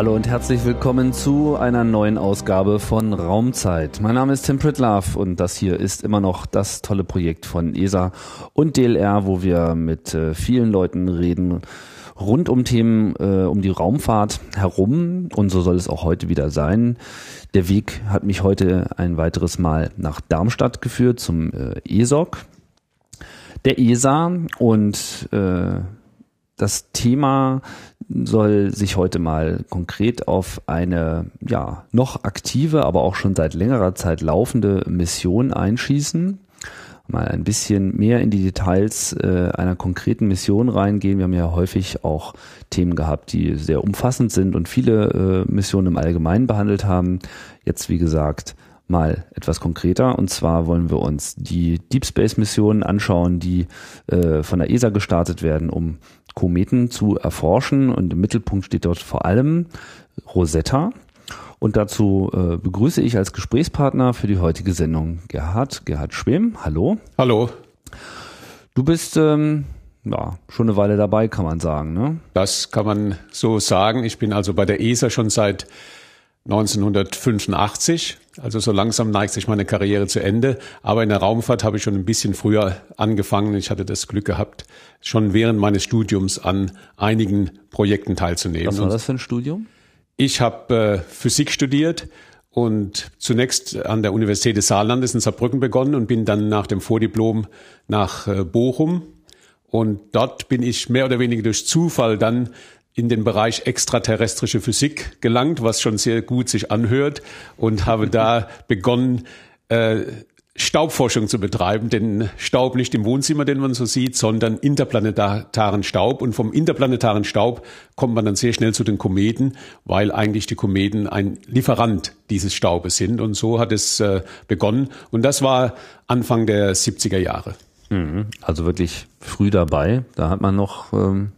Hallo und herzlich willkommen zu einer neuen Ausgabe von Raumzeit. Mein Name ist Tim Pritlove und das hier ist immer noch das tolle Projekt von ESA und DLR, wo wir mit äh, vielen Leuten reden rund um Themen äh, um die Raumfahrt herum und so soll es auch heute wieder sein. Der Weg hat mich heute ein weiteres Mal nach Darmstadt geführt zum äh, ESOC der ESA und äh, das Thema soll sich heute mal konkret auf eine ja noch aktive, aber auch schon seit längerer Zeit laufende Mission einschießen. Mal ein bisschen mehr in die Details äh, einer konkreten Mission reingehen. Wir haben ja häufig auch Themen gehabt, die sehr umfassend sind und viele äh, Missionen im Allgemeinen behandelt haben. Jetzt, wie gesagt, mal etwas konkreter. Und zwar wollen wir uns die Deep Space Missionen anschauen, die äh, von der ESA gestartet werden, um Kometen zu erforschen. Und im Mittelpunkt steht dort vor allem Rosetta. Und dazu äh, begrüße ich als Gesprächspartner für die heutige Sendung Gerhard, Gerhard Schwem. Hallo. Hallo. Du bist ähm, ja, schon eine Weile dabei, kann man sagen, ne? Das kann man so sagen. Ich bin also bei der ESA schon seit 1985. Also so langsam neigt sich meine Karriere zu Ende. Aber in der Raumfahrt habe ich schon ein bisschen früher angefangen. Ich hatte das Glück gehabt, schon während meines Studiums an einigen Projekten teilzunehmen. Was war das für ein Studium? Ich habe äh, Physik studiert und zunächst an der Universität des Saarlandes in Saarbrücken begonnen und bin dann nach dem Vordiplom nach äh, Bochum. Und dort bin ich mehr oder weniger durch Zufall dann in den Bereich extraterrestrische Physik gelangt, was schon sehr gut sich anhört und habe da begonnen, äh, Staubforschung zu betreiben, den Staub nicht im Wohnzimmer, den man so sieht, sondern interplanetaren Staub. Und vom interplanetaren Staub kommt man dann sehr schnell zu den Kometen, weil eigentlich die Kometen ein Lieferant dieses Staubes sind. Und so hat es äh, begonnen. Und das war Anfang der 70er Jahre. Mhm. Also wirklich früh dabei. Da hat man noch ähm,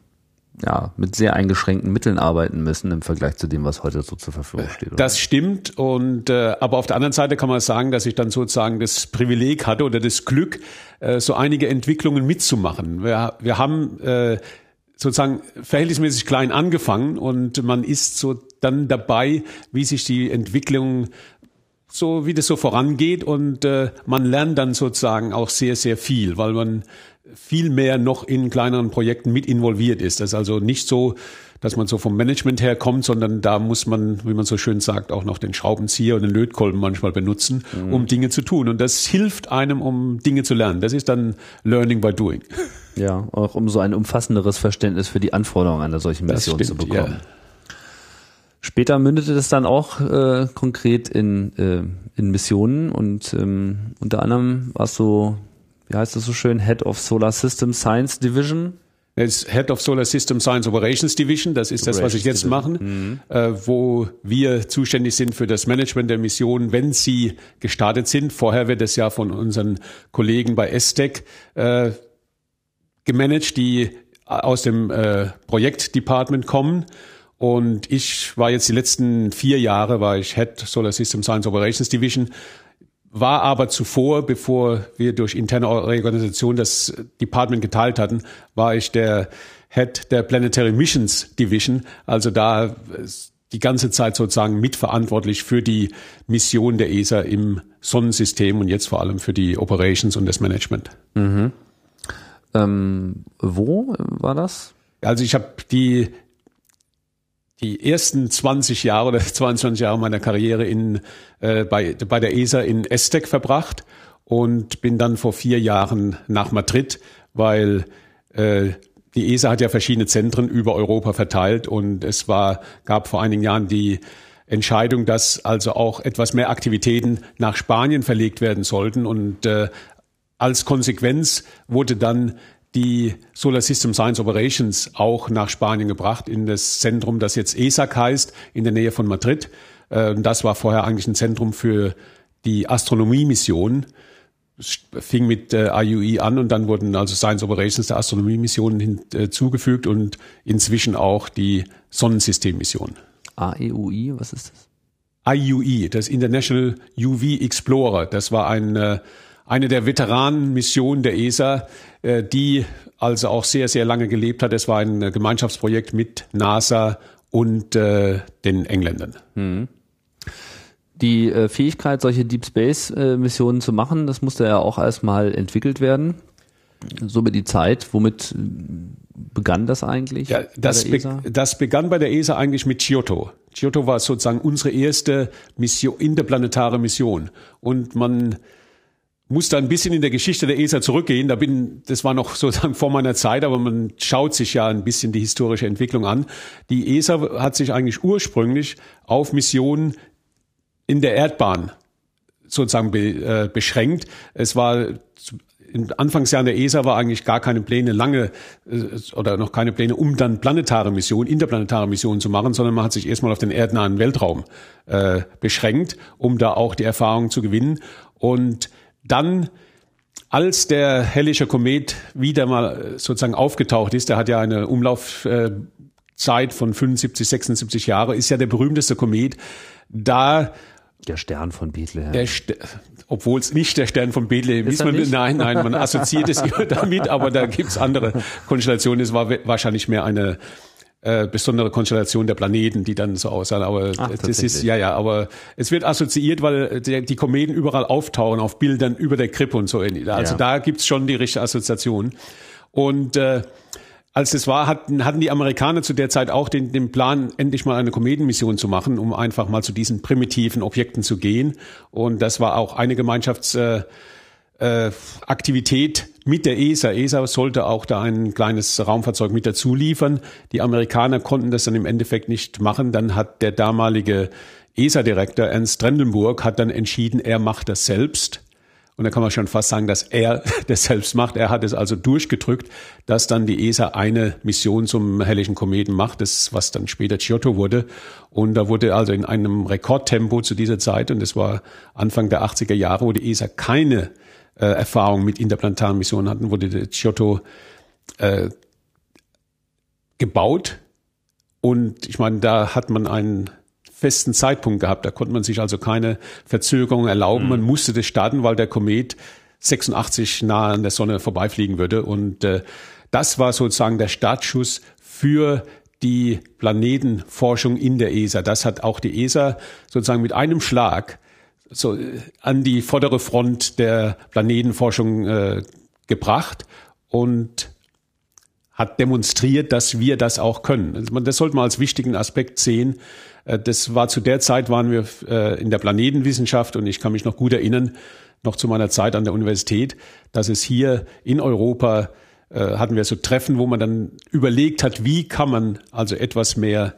ja, mit sehr eingeschränkten Mitteln arbeiten müssen im Vergleich zu dem, was heute so zur Verfügung steht. Oder? Das stimmt. Und äh, aber auf der anderen Seite kann man sagen, dass ich dann sozusagen das Privileg hatte oder das Glück, äh, so einige Entwicklungen mitzumachen. Wir, wir haben äh, sozusagen verhältnismäßig klein angefangen und man ist so dann dabei, wie sich die Entwicklung so wie das so vorangeht und äh, man lernt dann sozusagen auch sehr sehr viel, weil man viel mehr noch in kleineren Projekten mit involviert ist. Das ist also nicht so, dass man so vom Management her kommt, sondern da muss man, wie man so schön sagt, auch noch den Schraubenzieher und den Lötkolben manchmal benutzen, mhm. um Dinge zu tun. Und das hilft einem, um Dinge zu lernen. Das ist dann Learning by Doing. Ja, auch um so ein umfassenderes Verständnis für die Anforderungen einer solchen Mission stimmt, zu bekommen. Ja. Später mündete das dann auch äh, konkret in, äh, in Missionen und ähm, unter anderem warst du wie heißt das so schön, Head of Solar System Science Division. Das Head of Solar System Science Operations Division, das ist das, was ich jetzt mache, mhm. äh, wo wir zuständig sind für das Management der Mission, wenn sie gestartet sind. Vorher wird es ja von unseren Kollegen bei ESTEC äh, gemanagt, die aus dem äh, Projektdepartment kommen. Und ich war jetzt die letzten vier Jahre, war ich Head Solar System Science Operations Division war aber zuvor, bevor wir durch interne Organisation das Department geteilt hatten, war ich der Head der Planetary Missions Division, also da die ganze Zeit sozusagen mitverantwortlich für die Mission der ESA im Sonnensystem und jetzt vor allem für die Operations und das Management. Mhm. Ähm, wo war das? Also ich habe die die ersten 20 Jahre oder 22 Jahre meiner Karriere in, äh, bei, bei der ESA in Estec verbracht und bin dann vor vier Jahren nach Madrid, weil äh, die ESA hat ja verschiedene Zentren über Europa verteilt und es war, gab vor einigen Jahren die Entscheidung, dass also auch etwas mehr Aktivitäten nach Spanien verlegt werden sollten und äh, als Konsequenz wurde dann die Solar System Science Operations auch nach Spanien gebracht, in das Zentrum, das jetzt ESAC heißt, in der Nähe von Madrid. Ähm, das war vorher eigentlich ein Zentrum für die Astronomie-Mission. Es fing mit äh, IUI an und dann wurden also Science Operations der Astronomie-Missionen hinzugefügt äh, und inzwischen auch die Sonnensystem-Mission. AEUI, was ist das? IUI, das International UV Explorer. Das war ein äh, eine der Veteranenmissionen der ESA, äh, die also auch sehr, sehr lange gelebt hat. Es war ein äh, Gemeinschaftsprojekt mit NASA und äh, den Engländern. Mhm. Die äh, Fähigkeit, solche Deep Space äh, Missionen zu machen, das musste ja auch erstmal entwickelt werden. So über die Zeit, womit begann das eigentlich? Ja, das, be das begann bei der ESA eigentlich mit Giotto. Giotto war sozusagen unsere erste Mission, interplanetare Mission. Und man muss da ein bisschen in der Geschichte der ESA zurückgehen. Da bin, das war noch sozusagen vor meiner Zeit, aber man schaut sich ja ein bisschen die historische Entwicklung an. Die ESA hat sich eigentlich ursprünglich auf Missionen in der Erdbahn sozusagen be, äh, beschränkt. Es war in Anfangsjahren der ESA war eigentlich gar keine Pläne lange äh, oder noch keine Pläne, um dann planetare Missionen, interplanetare Missionen zu machen, sondern man hat sich erstmal auf den erdnahen Weltraum äh, beschränkt, um da auch die Erfahrung zu gewinnen. Und dann als der hellische Komet wieder mal sozusagen aufgetaucht ist, der hat ja eine Umlaufzeit von 75, 76 Jahre, ist ja der berühmteste Komet. Da der Stern von Bethlehem. Obwohl es nicht der Stern von Bethlehem ist. ist man, nein, nein, man assoziiert es immer damit, aber da gibt's andere Konstellationen. Es war wahrscheinlich mehr eine äh, besondere Konstellation der Planeten, die dann so aussahen. Aber Ach, das ist ja ja, aber es wird assoziiert, weil die, die Kometen überall auftauchen auf Bildern über der Krippe und so. Also ja. da gibt's schon die richtige Assoziation. Und äh, als es war, hatten, hatten die Amerikaner zu der Zeit auch den, den Plan, endlich mal eine Kometenmission zu machen, um einfach mal zu diesen primitiven Objekten zu gehen. Und das war auch eine Gemeinschaftsaktivität äh, äh, Aktivität mit der ESA. ESA sollte auch da ein kleines Raumfahrzeug mit dazu liefern. Die Amerikaner konnten das dann im Endeffekt nicht machen. Dann hat der damalige ESA-Direktor Ernst Trendenburg hat dann entschieden, er macht das selbst und da kann man schon fast sagen, dass er das selbst macht. Er hat es also durchgedrückt, dass dann die ESA eine Mission zum helllichen Kometen macht, das, was dann später Giotto wurde. Und da wurde also in einem Rekordtempo zu dieser Zeit, und das war Anfang der 80er Jahre, wo die ESA keine äh, Erfahrung mit interplanetaren Missionen hatten, wurde der Giotto äh, gebaut. Und ich meine, da hat man einen festen Zeitpunkt gehabt. Da konnte man sich also keine Verzögerung erlauben. Mhm. Man musste das starten, weil der Komet 86 nahe an der Sonne vorbeifliegen würde. Und äh, das war sozusagen der Startschuss für die Planetenforschung in der ESA. Das hat auch die ESA sozusagen mit einem Schlag so äh, an die vordere Front der Planetenforschung äh, gebracht und hat demonstriert, dass wir das auch können. Das sollte man als wichtigen Aspekt sehen, äh, das war zu der Zeit waren wir äh, in der Planetenwissenschaft und ich kann mich noch gut erinnern, noch zu meiner Zeit an der Universität, dass es hier in Europa hatten wir so Treffen, wo man dann überlegt hat, wie kann man also etwas mehr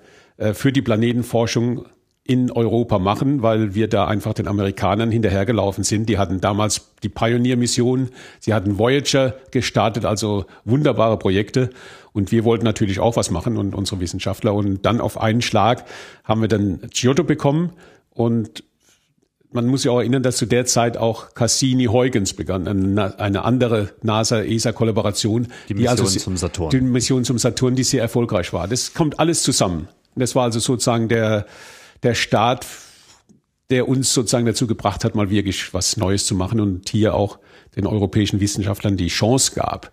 für die Planetenforschung in Europa machen, weil wir da einfach den Amerikanern hinterhergelaufen sind. Die hatten damals die Pioneer-Mission, sie hatten Voyager gestartet, also wunderbare Projekte. Und wir wollten natürlich auch was machen und unsere Wissenschaftler. Und dann auf einen Schlag haben wir dann Giotto bekommen und man muss sich auch erinnern, dass zu der Zeit auch Cassini-Huygens begann, eine andere NASA-ESA-Kollaboration. Die Mission also, zum Saturn. Die Mission zum Saturn, die sehr erfolgreich war. Das kommt alles zusammen. Das war also sozusagen der, der Start, der uns sozusagen dazu gebracht hat, mal wirklich was Neues zu machen und hier auch den europäischen Wissenschaftlern die Chance gab,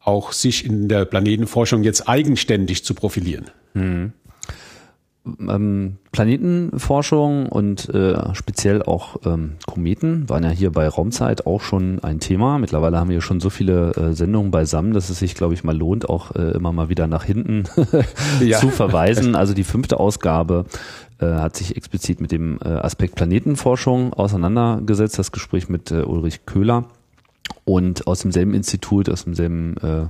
auch sich in der Planetenforschung jetzt eigenständig zu profilieren. Mhm. Ähm, Planetenforschung und äh, speziell auch ähm, Kometen waren ja hier bei Raumzeit auch schon ein Thema. Mittlerweile haben wir schon so viele äh, Sendungen beisammen, dass es sich, glaube ich, mal lohnt, auch äh, immer mal wieder nach hinten zu verweisen. Also die fünfte Ausgabe äh, hat sich explizit mit dem äh, Aspekt Planetenforschung auseinandergesetzt, das Gespräch mit äh, Ulrich Köhler und aus demselben Institut, aus demselben äh,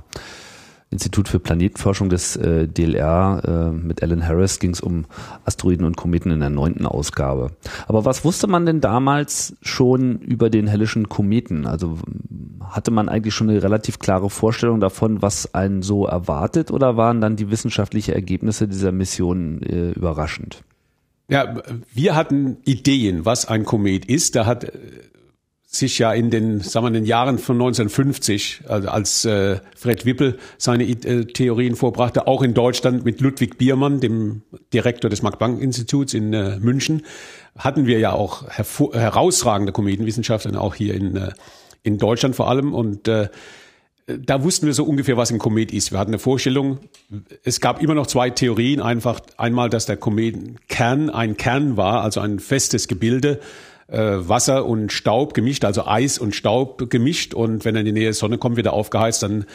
Institut für Planetenforschung des äh, DLR äh, mit Alan Harris ging es um Asteroiden und Kometen in der neunten Ausgabe. Aber was wusste man denn damals schon über den hellischen Kometen? Also hatte man eigentlich schon eine relativ klare Vorstellung davon, was einen so erwartet oder waren dann die wissenschaftlichen Ergebnisse dieser Mission äh, überraschend? Ja, wir hatten Ideen, was ein Komet ist. Da hat äh, sich ja in den, sagen wir, den Jahren von 1950, also als äh, Fred Wippel seine äh, Theorien vorbrachte, auch in Deutschland mit Ludwig Biermann, dem Direktor des Max-Planck-Instituts in äh, München, hatten wir ja auch herausragende Kometenwissenschaftler, auch hier in, äh, in Deutschland vor allem. Und äh, da wussten wir so ungefähr, was ein Komet ist. Wir hatten eine Vorstellung. Es gab immer noch zwei Theorien. Einfach einmal, dass der Kometenkern ein Kern war, also ein festes Gebilde, äh, Wasser und Staub gemischt, also Eis und Staub gemischt. Und wenn er in die Nähe der Sonne kommt, wird er aufgeheizt, dann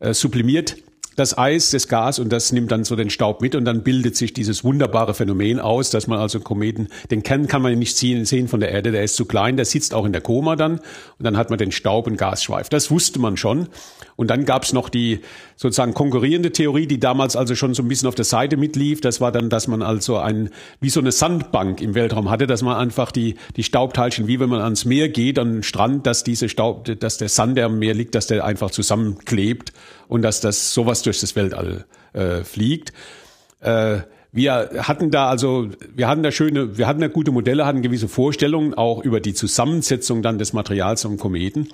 äh, sublimiert das Eis, das Gas und das nimmt dann so den Staub mit und dann bildet sich dieses wunderbare Phänomen aus, dass man also Kometen, den Kern kann man nicht sehen, sehen von der Erde, der ist zu klein, der sitzt auch in der Koma dann und dann hat man den Staub- und Gasschweif. Das wusste man schon. Und dann gab es noch die sozusagen konkurrierende Theorie, die damals also schon so ein bisschen auf der Seite mitlief. Das war dann, dass man also ein, wie so eine Sandbank im Weltraum hatte, dass man einfach die, die Staubteilchen, wie wenn man ans Meer geht, an den Strand, dass diese Staub, dass der Sand, der am Meer liegt, dass der einfach zusammenklebt und dass das sowas durch das Weltall äh, fliegt. Äh, wir hatten da also, wir hatten da schöne, wir hatten da gute Modelle, hatten gewisse Vorstellungen auch über die Zusammensetzung dann des Materials vom Kometen.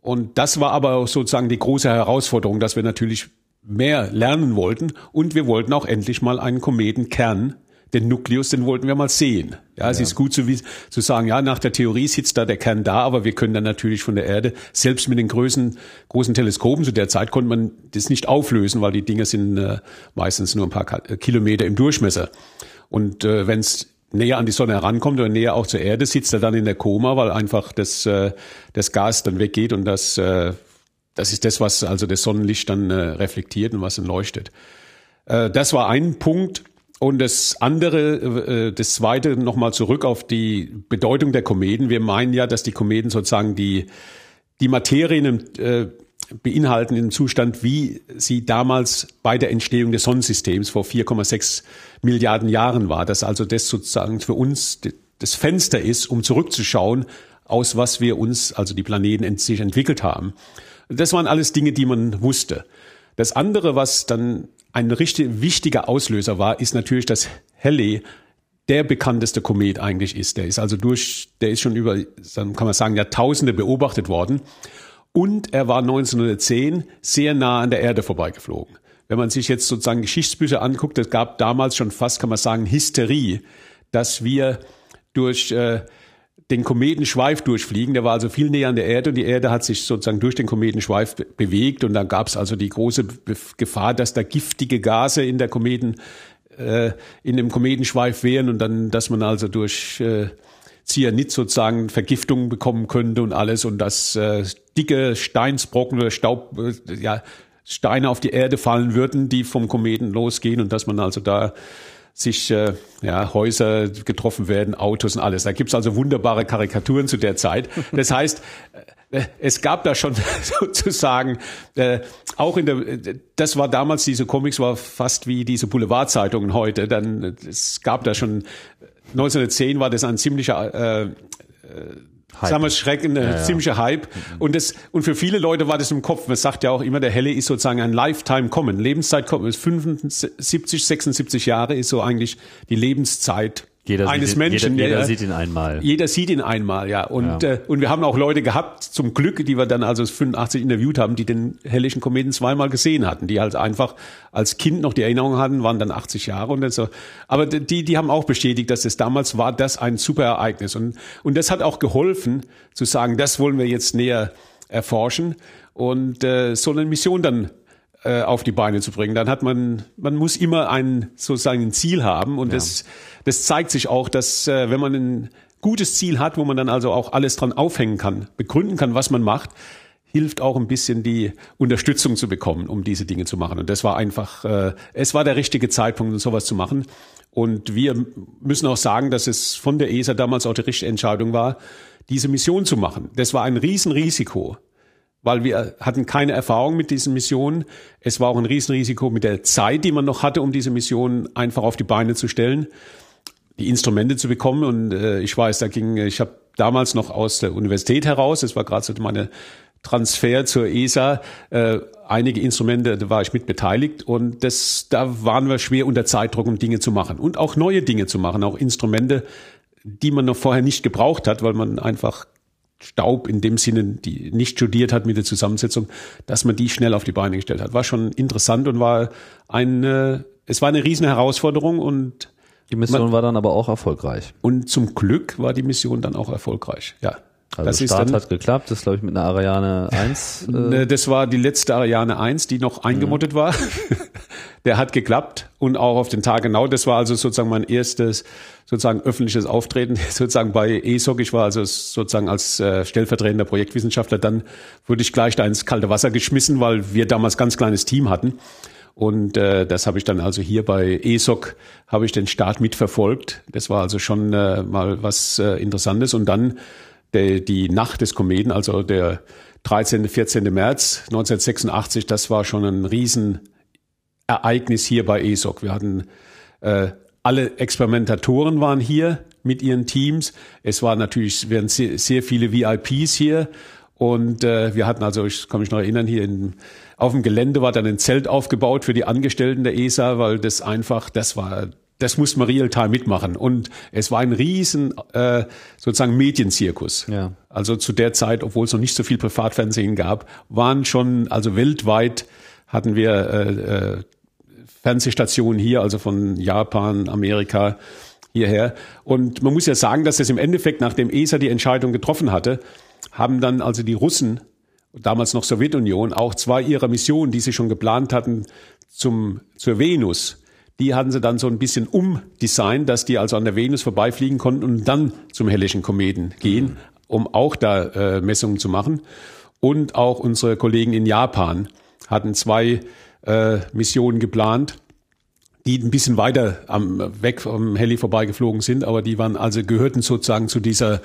Und das war aber sozusagen die große Herausforderung, dass wir natürlich mehr lernen wollten und wir wollten auch endlich mal einen Kometenkern den Nukleus, den wollten wir mal sehen. Ja, es ja. ist gut zu, zu sagen, ja, nach der Theorie sitzt da der Kern da, aber wir können dann natürlich von der Erde, selbst mit den großen, großen Teleskopen, zu der Zeit konnte man das nicht auflösen, weil die Dinge sind äh, meistens nur ein paar Kilometer im Durchmesser. Und äh, wenn es näher an die Sonne herankommt oder näher auch zur Erde, sitzt er dann in der Koma, weil einfach das, äh, das Gas dann weggeht und das, äh, das ist das, was also das Sonnenlicht dann äh, reflektiert und was dann leuchtet. Äh, das war ein Punkt. Und das andere, äh, das zweite nochmal zurück auf die Bedeutung der Kometen. Wir meinen ja, dass die Kometen sozusagen die, die Materien äh, beinhalten im Zustand, wie sie damals bei der Entstehung des Sonnensystems vor 4,6 Milliarden Jahren war. Dass also das sozusagen für uns das Fenster ist, um zurückzuschauen, aus was wir uns, also die Planeten sich entwickelt haben. Das waren alles Dinge, die man wusste. Das andere, was dann ein richtig wichtiger Auslöser war, ist natürlich, dass Halley der bekannteste Komet eigentlich ist. Der ist also durch, der ist schon über, kann man sagen, Jahrtausende beobachtet worden. Und er war 1910 sehr nah an der Erde vorbeigeflogen. Wenn man sich jetzt sozusagen Geschichtsbücher anguckt, es gab damals schon fast, kann man sagen, Hysterie, dass wir durch äh, den Kometenschweif durchfliegen. Der war also viel näher an der Erde und die Erde hat sich sozusagen durch den Kometenschweif be bewegt und dann gab es also die große Gefahr, dass da giftige Gase in der Kometen äh, in dem Kometenschweif wären und dann, dass man also durch äh, Cyanid sozusagen Vergiftung bekommen könnte und alles und dass äh, dicke Steinsbrocken oder Staub, äh, ja, Steine auf die Erde fallen würden, die vom Kometen losgehen und dass man also da sich äh, ja, Häuser getroffen werden, Autos und alles. Da gibt's also wunderbare Karikaturen zu der Zeit. Das heißt, äh, es gab da schon sozusagen äh, auch in der das war damals diese Comics war fast wie diese Boulevardzeitungen heute dann es gab da schon 1910 war das ein ziemlicher äh, äh Hype. sagen wir Schrecken, ein ja, ja. ziemlicher Hype. Mhm. Und das, und für viele Leute war das im Kopf. Man sagt ja auch immer, der Helle ist sozusagen ein Lifetime kommen. Lebenszeit kommen. 75, 76 Jahre ist so eigentlich die Lebenszeit jeder eines sieht, Menschen. Jeder, jeder sieht ihn einmal. Jeder sieht ihn einmal, ja. Und, ja. Äh, und wir haben auch Leute gehabt, zum Glück, die wir dann also 85 interviewt haben, die den hellischen Kometen zweimal gesehen hatten, die halt einfach als Kind noch die Erinnerung hatten, waren dann 80 Jahre und so. Aber die, die haben auch bestätigt, dass es damals war, das ein super Ereignis. Und, und das hat auch geholfen, zu sagen, das wollen wir jetzt näher erforschen und äh, so eine Mission dann äh, auf die Beine zu bringen. Dann hat man, man muss immer ein sozusagen ein Ziel haben und ja. das, das zeigt sich auch, dass äh, wenn man ein gutes Ziel hat, wo man dann also auch alles dran aufhängen kann, begründen kann, was man macht, hilft auch ein bisschen die Unterstützung zu bekommen, um diese Dinge zu machen. Und das war einfach, äh, es war der richtige Zeitpunkt, um sowas zu machen. Und wir müssen auch sagen, dass es von der ESA damals auch die richtige Entscheidung war, diese Mission zu machen. Das war ein Riesenrisiko weil wir hatten keine Erfahrung mit diesen Missionen. Es war auch ein Riesenrisiko mit der Zeit, die man noch hatte, um diese Mission einfach auf die Beine zu stellen, die Instrumente zu bekommen. Und äh, ich weiß, da ging, ich habe damals noch aus der Universität heraus, das war gerade so meine Transfer zur ESA, äh, einige Instrumente, da war ich mit beteiligt und das, da waren wir schwer unter Zeitdruck, um Dinge zu machen und auch neue Dinge zu machen, auch Instrumente, die man noch vorher nicht gebraucht hat, weil man einfach Staub in dem Sinne, die nicht studiert hat mit der Zusammensetzung, dass man die schnell auf die Beine gestellt hat. War schon interessant und war eine, es war eine riesen Herausforderung und die Mission man, war dann aber auch erfolgreich. Und zum Glück war die Mission dann auch erfolgreich, ja. Also das Start dann, hat geklappt, das glaube ich mit einer Ariane 1. Äh, Ne, Das war die letzte Ariane 1, die noch eingemottet war. Der hat geklappt und auch auf den Tag genau. Das war also sozusagen mein erstes sozusagen öffentliches Auftreten sozusagen bei ESOC. Ich war also sozusagen als äh, stellvertretender Projektwissenschaftler. Dann wurde ich gleich da ins kalte Wasser geschmissen, weil wir damals ganz kleines Team hatten. Und äh, das habe ich dann also hier bei ESOC habe ich den Start mitverfolgt. Das war also schon äh, mal was äh, Interessantes. Und dann der, die Nacht des Kometen, also der 13., 14. März 1986, das war schon ein Riesenereignis hier bei ESOC. Wir hatten äh, alle Experimentatoren waren hier mit ihren Teams. Es waren natürlich es waren sehr, sehr viele VIPs hier. Und äh, wir hatten also, ich kann mich noch erinnern, hier in, auf dem Gelände war dann ein Zelt aufgebaut für die Angestellten der ESA, weil das einfach, das war, das muss man real-time mitmachen. Und es war ein riesen äh, sozusagen Medienzirkus. Ja. Also zu der Zeit, obwohl es noch nicht so viel Privatfernsehen gab, waren schon, also weltweit hatten wir äh, äh, Fernsehstationen hier, also von Japan, Amerika hierher. Und man muss ja sagen, dass das im Endeffekt, nachdem ESA die Entscheidung getroffen hatte, haben dann also die Russen, damals noch Sowjetunion, auch zwei ihrer Missionen, die sie schon geplant hatten zum, zur Venus, die hatten sie dann so ein bisschen umdesignt, dass die also an der Venus vorbeifliegen konnten und dann zum hellischen Kometen gehen, um auch da äh, Messungen zu machen. Und auch unsere Kollegen in Japan hatten zwei äh, Missionen geplant, die ein bisschen weiter am, weg vom Heli vorbeigeflogen sind, aber die waren also gehörten sozusagen zu dieser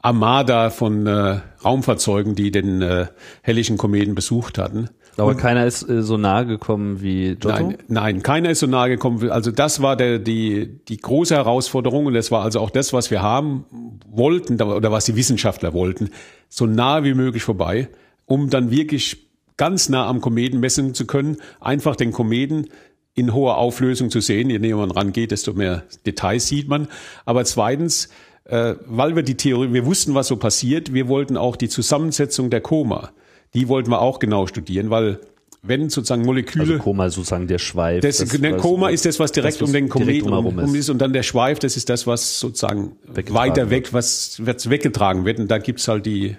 Armada von äh, Raumfahrzeugen, die den äh, hellischen Kometen besucht hatten. aber keiner ist äh, so nahe gekommen wie Giotto. Nein, nein, keiner ist so nahe gekommen. Also das war der, die, die große Herausforderung und das war also auch das, was wir haben wollten oder was die Wissenschaftler wollten, so nah wie möglich vorbei, um dann wirklich ganz nah am Kometen messen zu können, einfach den Kometen in hoher Auflösung zu sehen. Je näher man rangeht, desto mehr Details sieht man. Aber zweitens, äh, weil wir die Theorie, wir wussten, was so passiert, wir wollten auch die Zusammensetzung der Koma, die wollten wir auch genau studieren, weil wenn sozusagen Moleküle Also Koma sozusagen der Schweif. das, der was- Koma ist das, was direkt das, was um den Kometen drumherum um ist. Und dann der Schweif, das ist das, was sozusagen weiter weg, wird. was was weggetragen wird. Und da gibt's halt die,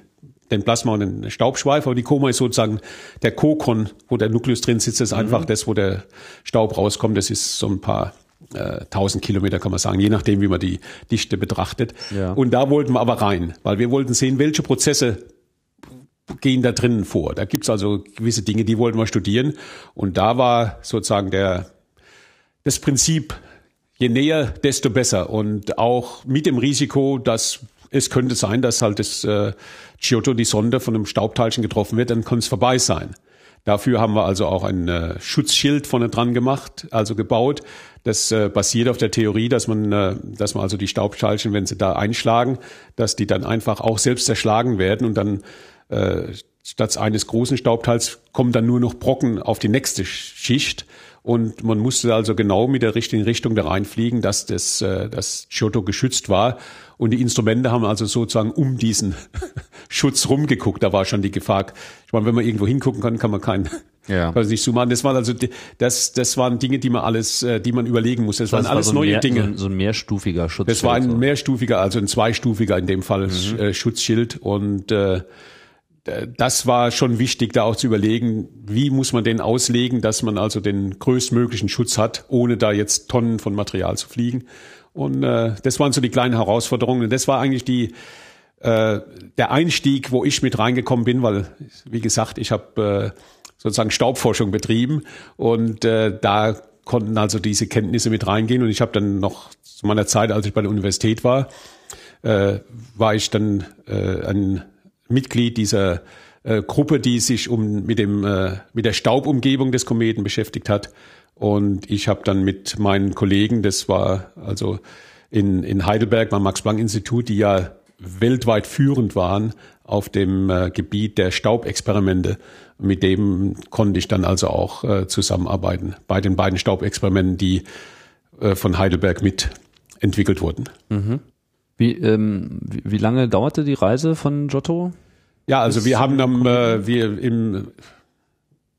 den Plasma und den Staubschweif. Aber die Koma ist sozusagen der Kokon, wo der Nukleus drin sitzt. Das ist Mhm. einfach das, wo der Staub rauskommt. Das ist so ein paar äh, tausend Kilometer, kann man sagen, je nachdem, wie man die Dichte betrachtet. Ja. Und da wollten wir aber rein, weil wir wollten sehen, welche Prozesse gehen da drinnen vor. Da gibt's also gewisse Dinge, die wollten wir studieren. Und da war sozusagen der, das Prinzip, je näher, desto besser. Und auch mit dem Risiko, dass es könnte sein, dass halt das äh, Giotto, die Sonde, von einem Staubteilchen getroffen wird, dann kann es vorbei sein. Dafür haben wir also auch ein äh, Schutzschild vorne dran gemacht, also gebaut. Das äh, basiert auf der Theorie, dass man, äh, dass man also die Staubteilchen, wenn sie da einschlagen, dass die dann einfach auch selbst zerschlagen werden und dann äh, statt eines großen Staubteils kommen dann nur noch Brocken auf die nächste Schicht. Und man musste also genau mit der richtigen Richtung da reinfliegen, dass das, äh, das Giotto geschützt war. Und die Instrumente haben also sozusagen um diesen Schutz rumgeguckt. Da war schon die Gefahr. Ich meine, wenn man irgendwo hingucken kann, kann man keinen Ja. kann nicht zoomen. Das waren also das, das waren Dinge, die man alles, äh, die man überlegen musste. Das, Das waren war alles so neue mehr, Dinge. So ein, so ein mehrstufiger Schutz. Das war ein mehrstufiger, also ein zweistufiger in dem Fall Mhm. äh, Schutzschild und äh, das war schon wichtig, da auch zu überlegen, wie muss man den auslegen, dass man also den größtmöglichen Schutz hat, ohne da jetzt Tonnen von Material zu fliegen. Und äh, das waren so die kleinen Herausforderungen. Und das war eigentlich die äh, der Einstieg, wo ich mit reingekommen bin, weil wie gesagt, ich habe äh, sozusagen Staubforschung betrieben und äh, da konnten also diese Kenntnisse mit reingehen. Und ich habe dann noch zu meiner Zeit, als ich bei der Universität war, äh, war ich dann äh, ein Mitglied dieser äh, Gruppe, die sich um mit dem äh, mit der Staubumgebung des Kometen beschäftigt hat. Und ich habe dann mit meinen Kollegen, das war also in, in Heidelberg beim Max-Planck-Institut, die ja weltweit führend waren auf dem äh, Gebiet der Staubexperimente. Mit dem konnte ich dann also auch äh, zusammenarbeiten bei den beiden Staubexperimenten, die äh, von Heidelberg mit entwickelt wurden. Wie, ähm, wie, wie lange dauerte die Reise von Giotto? Ja, also wir haben dann, äh, wir im,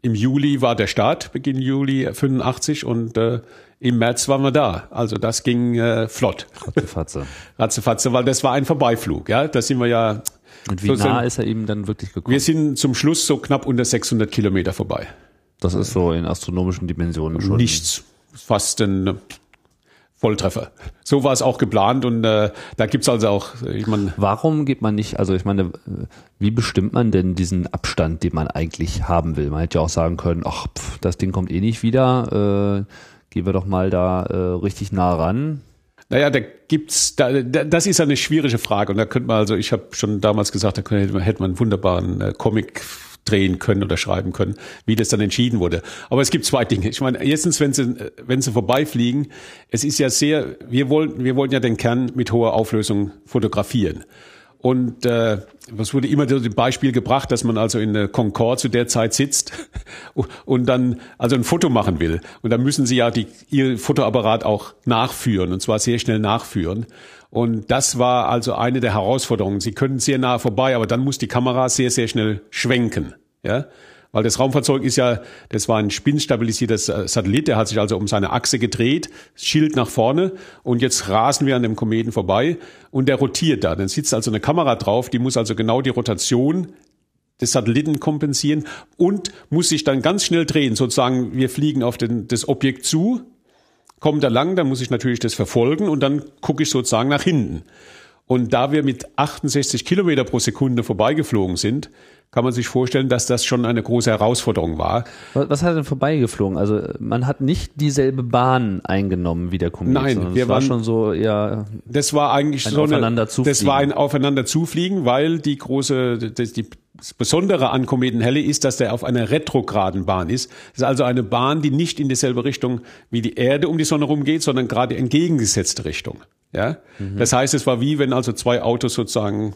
im Juli war der Start, Beginn Juli 85 und äh, im März waren wir da. Also das ging äh, flott. Ratzefatze. Ratzefatze, weil das war ein Vorbeiflug. Ja, da sind wir ja Und wie So, nah so- ist er eben dann wirklich gekommen? Wir sind zum Schluss so knapp unter 600 Kilometer vorbei. das ist so in astronomischen Dimensionen schon. Nichts. Fast ein Volltreffer. So war es auch geplant und äh, da gibt's also auch, ich meine, Warum geht man nicht, also ich meine, äh, wie bestimmt man denn diesen Abstand, den man eigentlich haben will? Man hätte ja auch sagen können, ach, pf, das Ding kommt eh nicht wieder, äh, gehen wir doch mal da äh, richtig nah ran. Naja, da gibt's, da, da, das ist eine schwierige Frage. Und da könnte man also, ich habe schon damals gesagt, da könnte hätte man einen wunderbaren äh, Comic drehen können oder schreiben können, wie das dann entschieden wurde. Aber es gibt zwei Dinge. Ich meine, erstens, wenn sie, wenn sie vorbeifliegen, es ist ja sehr, wir wollten, wir wollten ja den Kern mit hoher Auflösung fotografieren. Und äh, was wurde immer das Beispiel gebracht, dass man also in der Concorde zu der Zeit sitzt und dann also ein Foto machen will. Und dann müssen sie ja die, ihr Fotoapparat auch nachführen und zwar sehr schnell nachführen. Und das war also eine der Herausforderungen. Sie können sehr nah vorbei, aber dann muss die Kamera sehr, sehr schnell schwenken. Ja? Weil das Raumfahrzeug ist ja, das war ein spinnstabilisierter Sa- Satellit, der hat sich also um seine Achse gedreht, Schild nach vorne und jetzt rasen wir an dem Kometen vorbei und der rotiert da. Dann sitzt also eine Kamera drauf, die muss also genau die Rotation des Satelliten kompensieren und muss sich dann ganz schnell drehen. Sozusagen, wir fliegen auf den, das Objekt zu, kommen da lang, dann muss ich natürlich das verfolgen und dann gucke ich sozusagen nach hinten. Und da wir mit 68 Kilometer pro Sekunde vorbeigeflogen sind, kann man sich vorstellen, dass das schon eine große Herausforderung war. Was, hat denn vorbeigeflogen? Also man hat nicht dieselbe Bahn eingenommen wie der Komet, Nein, wir war waren- schon so eher Das war eigentlich Ein so eine, Aufeinanderzufliegen. das war ein Aufeinanderzufliegen, weil die große, das, die, das Besondere an Kometenhelle ist, dass der auf einer retrograden Bahn ist. Das ist also eine Bahn, die nicht in dieselbe Richtung wie die Erde um die Sonne rumgeht, sondern gerade entgegengesetzte Richtung. Ja, Mhm. das heißt, es war wie wenn also zwei Autos sozusagen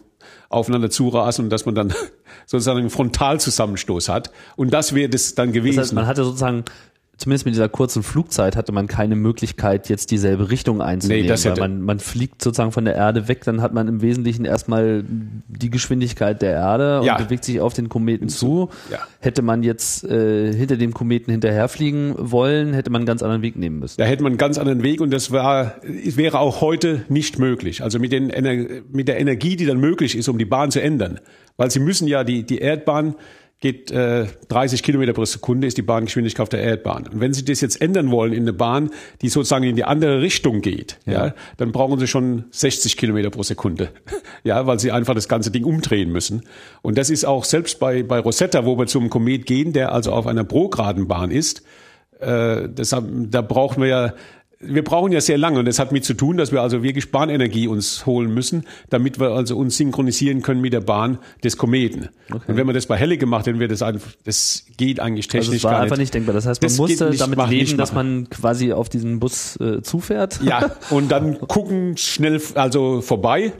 aufeinander zurasen und dass man dann sozusagen einen Frontalzusammenstoß hat. Und das wäre das dann gewesen. Das heißt, man hatte sozusagen, zumindest mit dieser kurzen Flugzeit, hatte man keine Möglichkeit, jetzt dieselbe Richtung einzunehmen. Nee, das weil hätte- man, man fliegt sozusagen von der Erde weg, dann hat man im Wesentlichen erstmal die Geschwindigkeit der Erde und Ja. bewegt sich auf den Kometen zu. Ja. Hätte man jetzt äh, hinter dem Kometen hinterherfliegen wollen, hätte man einen ganz anderen Weg nehmen müssen. Da hätte man einen ganz anderen Weg und das war, wäre auch heute nicht möglich. Also mit, den, Ener- mit der Energie, die dann möglich ist, um die Bahn zu ändern. Weil sie müssen ja, die, die Erdbahn geht äh, 30 Kilometer pro Sekunde, ist die Bahngeschwindigkeit der Erdbahn. Und wenn Sie das jetzt ändern wollen in eine Bahn, die sozusagen in die andere Richtung geht, ja, dann brauchen Sie schon 60 Kilometer pro Sekunde. Ja, weil Sie einfach das ganze Ding umdrehen müssen. Und das ist auch selbst bei, bei Rosetta, wo wir zum Komet gehen, der also auf einer prograden Bahn ist, äh, deshalb, da brauchen wir ja, wir brauchen ja sehr lange und das hat mit zu tun, dass wir also wirklich Bahnenergie uns holen müssen, damit wir also uns synchronisieren können mit der Bahn des Kometen. Und wenn man das bei Helle gemacht hätten, wäre das einfach, das geht eigentlich technisch Also es war gar einfach nicht. nicht denkbar. Das heißt, man Das musste nicht, damit leben, dass man quasi auf diesen Bus äh, zufährt. Ja, und dann gucken schnell also vorbei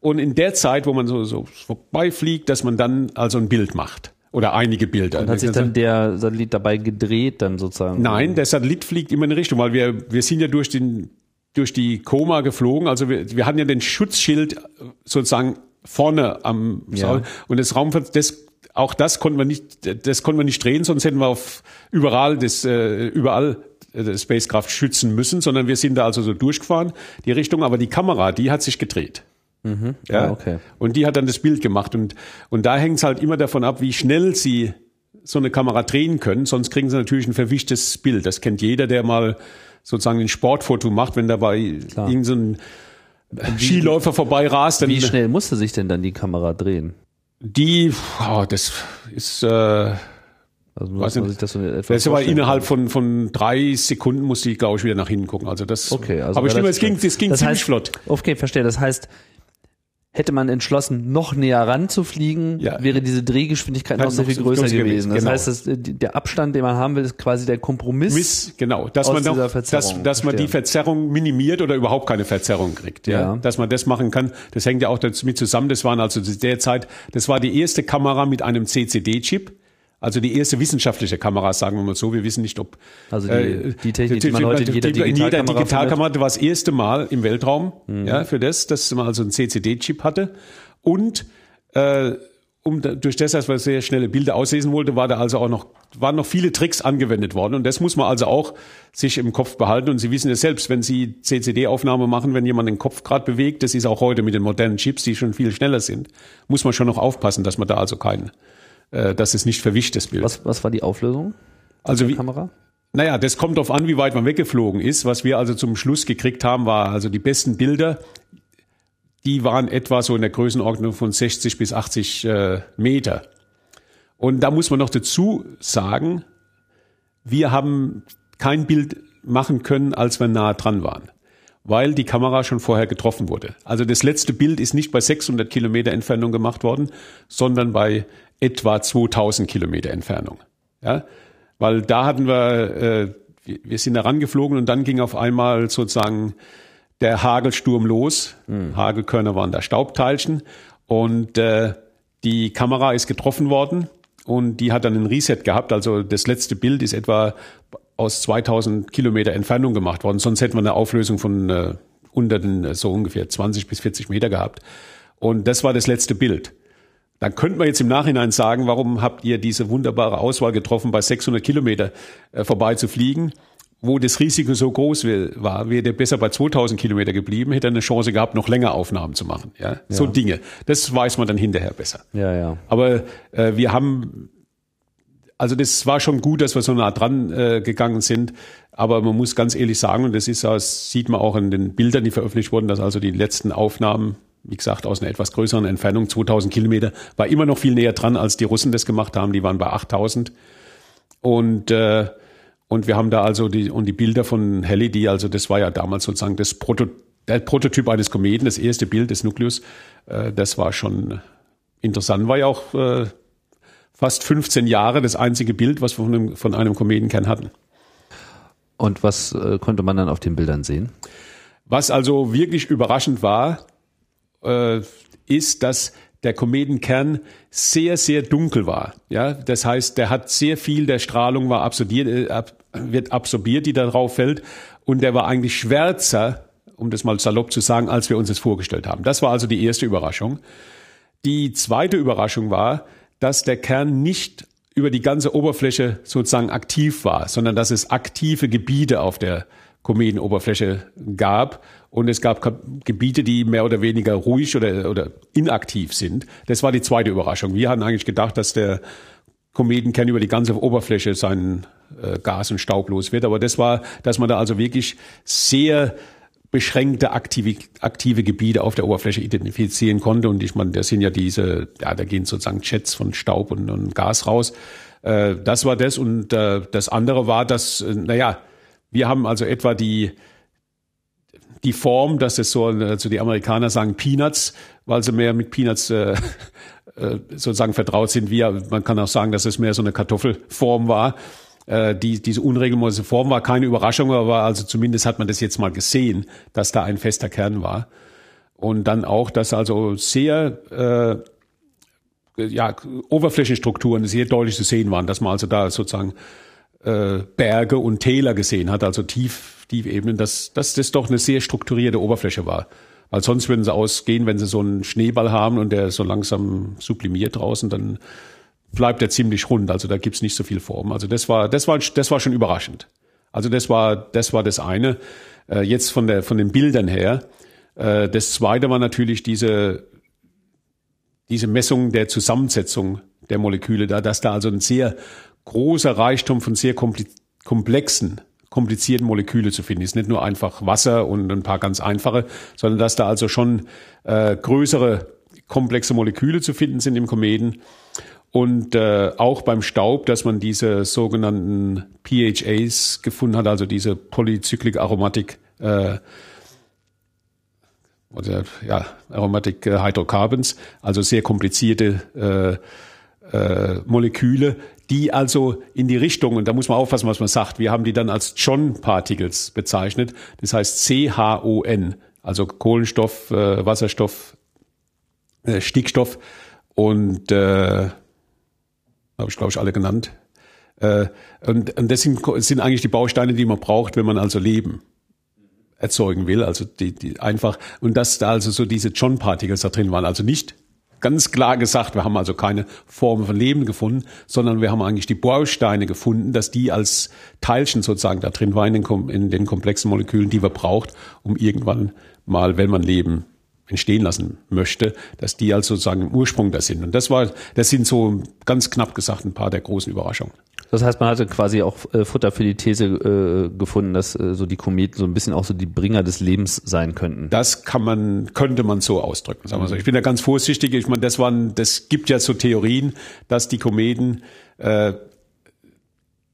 und in der Zeit, wo man so, so vorbeifliegt, dass man dann also ein Bild macht oder einige Bilder. Und hat sich dann der Satellit dabei gedreht, dann sozusagen. Nein, der Satellit fliegt immer in eine Richtung, weil wir, wir sind ja durch den, durch die Koma geflogen. Also wir, wir hatten ja den Schutzschild sozusagen vorne am Ja. Saal. und das Raumfahrt, das, auch das konnten wir nicht, das konnten wir nicht drehen, sonst hätten wir auf überall das, äh, überall äh, das Spacecraft schützen müssen, sondern wir sind da also so durchgefahren, die Richtung, aber die Kamera, die hat sich gedreht. Ja, Ah, okay. Und die hat dann das Bild gemacht. Und, und da hängt es halt immer davon ab, wie schnell sie so eine Kamera drehen können. Sonst kriegen sie natürlich ein verwischtes Bild. Das kennt jeder, der mal sozusagen ein Sportfoto macht, wenn dabei irgendein so ein Skiläufer vorbei rast. Wie schnell musste sich denn dann die Kamera drehen? die, oh, das ist, äh, Also muss Weiß man nicht. sich das so etwas das war innerhalb von, von drei Sekunden musste ich, glaube ich, wieder nach hinten gucken. Also das, Okay, also aber ich stimme, es ging, es ging Das ziemlich heißt- flott. Okay, verstehe. Das heißt, hätte man entschlossen, noch näher ranzufliegen, Ja. wäre diese Drehgeschwindigkeit noch sehr viel größer gewesen. gewesen, Das genau. heißt, dass, äh, der Abstand, den man haben will, ist quasi der Kompromiss. Miss, genau, dass man noch, dass, dass man die. Verzerrung minimiert oder überhaupt keine Verzerrung kriegt, ja? Ja. dass man das machen kann. Das hängt ja auch damit zusammen. Das waren also zu der Zeit, das war die erste Kamera mit einem CCD-Chip. Also die erste wissenschaftliche Kamera, sagen wir mal so. Wir wissen nicht, ob Also die- die Technik, die man heute in jeder in jeder Digitalkamera Mhm. Digitalkamera das war das erste Mal im Weltraum, ja, für das, dass man also einen CCD-Chip hatte und äh, um durch das, dass wir sehr schnelle Bilder auslesen wollten, war da also auch noch, waren noch viele Tricks angewendet worden. Und das muss man also auch sich im Kopf behalten. Und Sie wissen es selbst, wenn Sie CCD-Aufnahme machen, wenn jemand den Kopf gerade bewegt, das ist auch heute mit den modernen Chips, die schon viel schneller sind, muss man schon noch aufpassen, dass man da also keinen, äh, dass es nicht verwischt, das Bild. Was, was war die Auflösung? Also wie, Kamera? naja, das kommt darauf an, wie weit man weggeflogen ist. Was wir also zum Schluss gekriegt haben, war also die besten Bilder die waren etwa so in der Größenordnung von 60 bis 80 äh, Meter. Und da muss man noch dazu sagen, wir haben kein Bild machen können, als wir nah dran waren, weil die Kamera schon vorher getroffen wurde. Also das letzte Bild ist nicht bei 600 Kilometer Entfernung gemacht worden, sondern bei etwa 2000 Kilometer Entfernung. Ja, weil da hatten wir, äh, wir sind da rangeflogen und dann ging auf einmal sozusagen der Hagelsturm los. Mhm. Hagelkörner waren da Staubteilchen und äh, die Kamera ist getroffen worden und die hat dann einen Reset gehabt. Also das letzte Bild ist etwa aus 2000 Kilometer Entfernung gemacht worden. Sonst hätten wir eine Auflösung von äh, unter den äh, so ungefähr 20 bis 40 Meter gehabt. Und das war das letzte Bild. Dann könnte man jetzt im Nachhinein sagen, warum habt ihr diese wunderbare Auswahl getroffen, bei 600 Kilometer äh, vorbei zu fliegen? wo das Risiko so groß war, wäre der besser bei 2000 Kilometer geblieben, hätte er eine Chance gehabt, noch länger Aufnahmen zu machen. Ja, ja. so Dinge. Das weiß man dann hinterher besser. Ja, ja. Aber äh, wir haben, also das war schon gut, dass wir so nah dran äh, gegangen sind. Aber man muss ganz ehrlich sagen, und das ist, das sieht man auch in den Bildern, die veröffentlicht wurden, dass also die letzten Aufnahmen wie gesagt, aus einer etwas größeren Entfernung, 2000 Kilometer, war immer noch viel näher dran, als die Russen das gemacht haben. Die waren bei 8000. Und äh, und wir haben da also die, und die Bilder von Halley, die also, das war ja damals sozusagen das Proto, der Prototyp eines Kometen, das erste Bild des Nukleus, äh, das war schon interessant, war ja auch äh, fast 15 Jahre das einzige Bild, was wir von einem, von einem Kometenkern hatten. Und was äh, konnte man dann auf den Bildern sehen? Was also wirklich überraschend war, äh, ist, dass der Kometenkern sehr, sehr dunkel war. Ja, das heißt, der hat sehr viel der Strahlung war absorbiert, äh, ab, wird absorbiert, die darauf fällt. Und der war eigentlich schwärzer, um das mal salopp zu sagen, als wir uns das vorgestellt haben. Das war also die erste Überraschung. Die zweite Überraschung war, dass der Kern nicht über die ganze Oberfläche sozusagen aktiv war, sondern dass es aktive Gebiete auf der Kometenoberfläche gab. Und es gab Gebiete, die mehr oder weniger ruhig oder, oder inaktiv sind. Das war die zweite Überraschung. Wir hatten eigentlich gedacht, dass der Kometenkern über die ganze Oberfläche seinen äh, Gas und Staub los wird. Aber das war, dass man da also wirklich sehr beschränkte aktive, aktive Gebiete auf der Oberfläche identifizieren konnte. Und ich meine, das sind ja diese, ja, da gehen sozusagen Jets von Staub und, und Gas raus. Äh, das war das. Und äh, das andere war, dass, äh, naja, wir haben also etwa die, die Form, dass es so, also die Amerikaner sagen Peanuts, weil sie mehr mit Peanuts äh, äh, sozusagen vertraut sind. Wir, man kann auch sagen, dass es mehr so eine Kartoffelform war. Äh, die, diese unregelmäßige Form war keine Überraschung, aber also zumindest hat man das jetzt mal gesehen, dass da ein fester Kern war. Und dann auch, dass also sehr äh, ja, Oberflächenstrukturen sehr deutlich zu sehen waren, dass man also da sozusagen äh, Berge und Täler gesehen hat, also tief, Tiefebenen, dass, dass das doch eine sehr strukturierte Oberfläche war. Weil sonst würden sie ausgehen, wenn sie so einen Schneeball haben und der so langsam sublimiert draußen, dann bleibt er ziemlich rund. Also da gibt's nicht so viel Form. Also das war, das war, das war schon überraschend. Also das war, das war das eine. Äh, jetzt von der, von den Bildern her. Äh, das zweite war natürlich diese, diese Messung der Zusammensetzung der Moleküle da, dass da also ein sehr großer Reichtum von sehr komplexen komplizierten Moleküle zu finden. Es ist nicht nur einfach Wasser und ein paar ganz einfache, sondern dass da also schon äh, größere komplexe Moleküle zu finden sind im Kometen. Und äh, auch beim Staub, dass man diese sogenannten PHAs gefunden hat, also diese Polycyclic Aromatic äh, oder ja, Aromatic Hydrocarbons, also sehr komplizierte äh, äh, Moleküle, die also in die Richtung, und da muss man aufpassen, was man sagt, wir haben die dann als John-Particles bezeichnet, das heißt CHON, also Kohlenstoff, äh, Wasserstoff, äh, Stickstoff und äh, habe ich glaube ich alle genannt. Äh, und, und das sind, sind eigentlich die Bausteine, die man braucht, wenn man also Leben erzeugen will. Also die, die einfach und dass da also so diese John Particles da drin waren, also nicht ganz klar gesagt, wir haben also keine Form von Leben gefunden, sondern wir haben eigentlich die Bausteine gefunden, dass die als Teilchen sozusagen da drin waren in den, komplexen Molekülen, die wir braucht, um irgendwann mal, wenn man Leben entstehen lassen möchte, dass die also sozusagen im Ursprung da sind. Und das war, das sind so ganz knapp gesagt ein paar der großen Überraschungen. Das heißt, man hatte quasi auch äh, Futter für die These äh, gefunden, dass äh, so die Kometen so ein bisschen auch so die Bringer des Lebens sein könnten. Das kann man, könnte man so ausdrücken. Sagen wir so. Ich bin da ganz vorsichtig. Ich meine, das waren, das gibt ja so Theorien, dass die Kometen äh,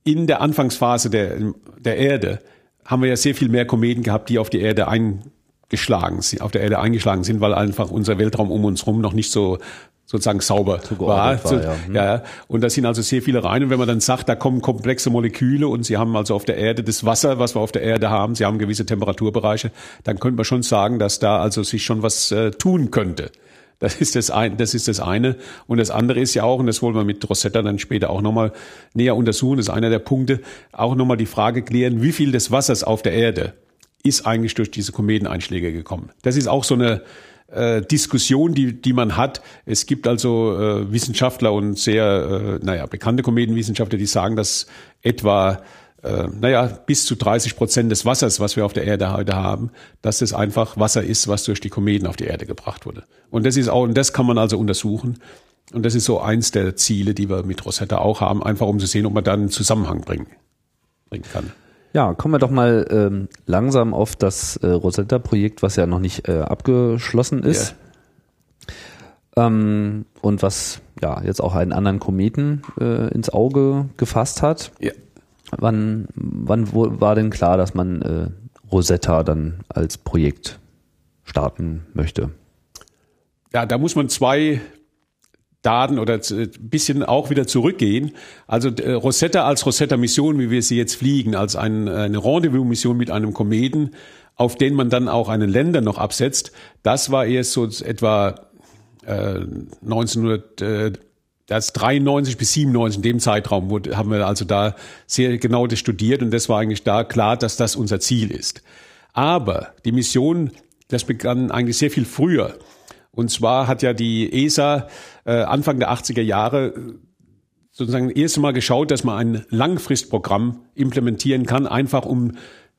in der Anfangsphase der, der Erde haben wir ja sehr viel mehr Kometen gehabt, die auf die Erde eingeschlagen sind, auf der Erde eingeschlagen sind, weil einfach unser Weltraum um uns herum noch nicht so sozusagen sauber war. war ja. Hm. ja. Und da sind also sehr viele rein. Und wenn man dann sagt, da kommen komplexe Moleküle und sie haben also auf der Erde das Wasser, was wir auf der Erde haben, sie haben gewisse Temperaturbereiche, dann könnte man schon sagen, dass da also sich schon was äh, tun könnte. Das ist das, ein, das ist das eine. Und das andere ist ja auch, und das wollen wir mit Rosetta dann später auch nochmal näher untersuchen, das ist einer der Punkte, auch nochmal die Frage klären, wie viel des Wassers auf der Erde ist eigentlich durch diese Kometeneinschläge gekommen. Das ist auch so eine, äh, Diskussion, die, die man hat. Es gibt also äh, Wissenschaftler und sehr, äh, naja, bekannte Kometenwissenschaftler, die sagen, dass etwa äh, naja, bis zu 30 Prozent des Wassers, was wir auf der Erde heute haben, dass es einfach Wasser ist, was durch die Kometen auf die Erde gebracht wurde. Und das ist auch, und das kann man also untersuchen. Und das ist so eins der Ziele, die wir mit Rosetta auch haben, einfach um zu sehen, ob man da einen Zusammenhang bringen, bringen kann. Ja, kommen wir doch mal ähm, langsam auf das äh, Rosetta-Projekt, was ja noch nicht äh, abgeschlossen ist. Yeah. Ähm, und was ja jetzt auch einen anderen Kometen äh, ins Auge gefasst hat. Ja. Wann, wann wo, war denn klar, dass man äh, Rosetta dann als Projekt starten möchte? Ja, da muss man zwei Daten oder ein bisschen auch wieder zurückgehen. Also äh, Rosetta als Rosetta-Mission, wie wir sie jetzt fliegen, als ein, eine Rendezvous-Mission mit einem Kometen, auf den man dann auch einen Länder noch absetzt, das war erst so etwa äh, 1900, äh, das 93 bis 97 in dem Zeitraum wurde, haben wir also da sehr genau das studiert und das war eigentlich da klar, dass das unser Ziel ist. Aber die Mission, das begann eigentlich sehr viel früher. Und zwar hat ja die ESA äh, Anfang der 80er Jahre äh, sozusagen erste Mal geschaut, dass man ein Langfristprogramm implementieren kann, einfach um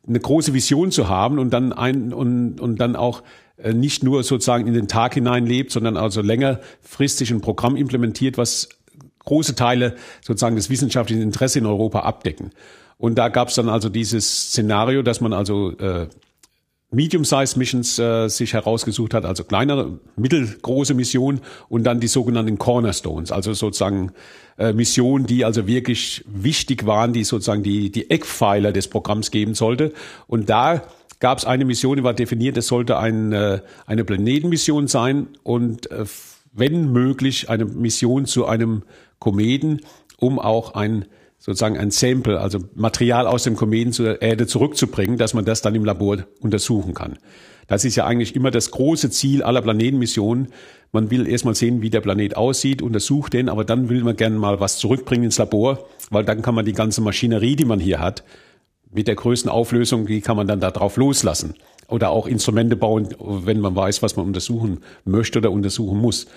eine große Vision zu haben und dann ein und, und dann auch äh, nicht nur sozusagen in den Tag hinein lebt, sondern also längerfristig ein Programm implementiert, was große Teile sozusagen des wissenschaftlichen Interesses in Europa abdecken. Und da gab es dann also dieses Szenario, dass man also äh, Medium-Sized Missions äh, sich herausgesucht hat, also kleinere, mittelgroße Missionen und dann die sogenannten Cornerstones, also sozusagen äh, Missionen, die also wirklich wichtig waren, die sozusagen die, die Eckpfeiler des Programms geben sollte. Und da gab es eine Mission, die war definiert, es sollte ein, äh, eine Planetenmission sein und äh, wenn möglich eine Mission zu einem Kometen, um auch ein sozusagen ein Sample, also Material aus dem Kometen zur Erde zurückzubringen, dass man das dann im Labor untersuchen kann. Das ist ja eigentlich immer das große Ziel aller Planetenmissionen. Man will erstmal sehen, wie der Planet aussieht, untersucht den, aber dann will man gerne mal was zurückbringen ins Labor, weil dann kann man die ganze Maschinerie, die man hier hat, mit der größten Auflösung, die kann man dann da drauf loslassen. Oder auch Instrumente bauen, wenn man weiß, was man untersuchen möchte oder untersuchen muss.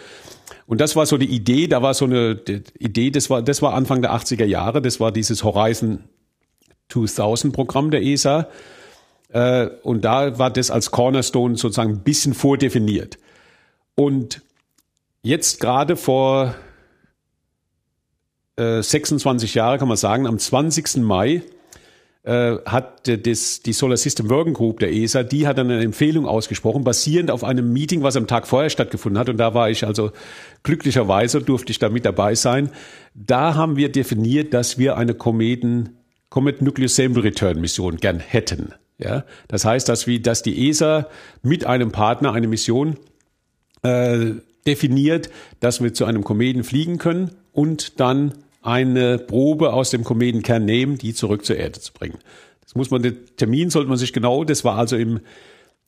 Und das war so die Idee, da war so eine Idee, das war, das war Anfang der 80er Jahre, das war dieses Horizon 2000 Programm der ESA. Äh, und da war das als Cornerstone sozusagen ein bisschen vordefiniert. Und jetzt gerade vor 26 äh, Jahren kann man sagen, am 20. Mai äh, hat das, die Solar System Working Group der ESA, die hat dann eine Empfehlung ausgesprochen, basierend auf einem Meeting, was am Tag vorher stattgefunden hat. Und da war ich also glücklicherweise, durfte ich da mit dabei sein. Da haben wir definiert, dass wir eine Kometen, Comet Nucleus Sample Return Mission gern hätten. Ja, das heißt, dass wir, dass die ESA mit einem Partner eine Mission äh, definiert, dass wir zu einem Kometen fliegen können und dann eine Probe aus dem Kometenkern nehmen, die zurück zur Erde zu bringen. Das muss man, den Termin sollte man sich genau, das war also im,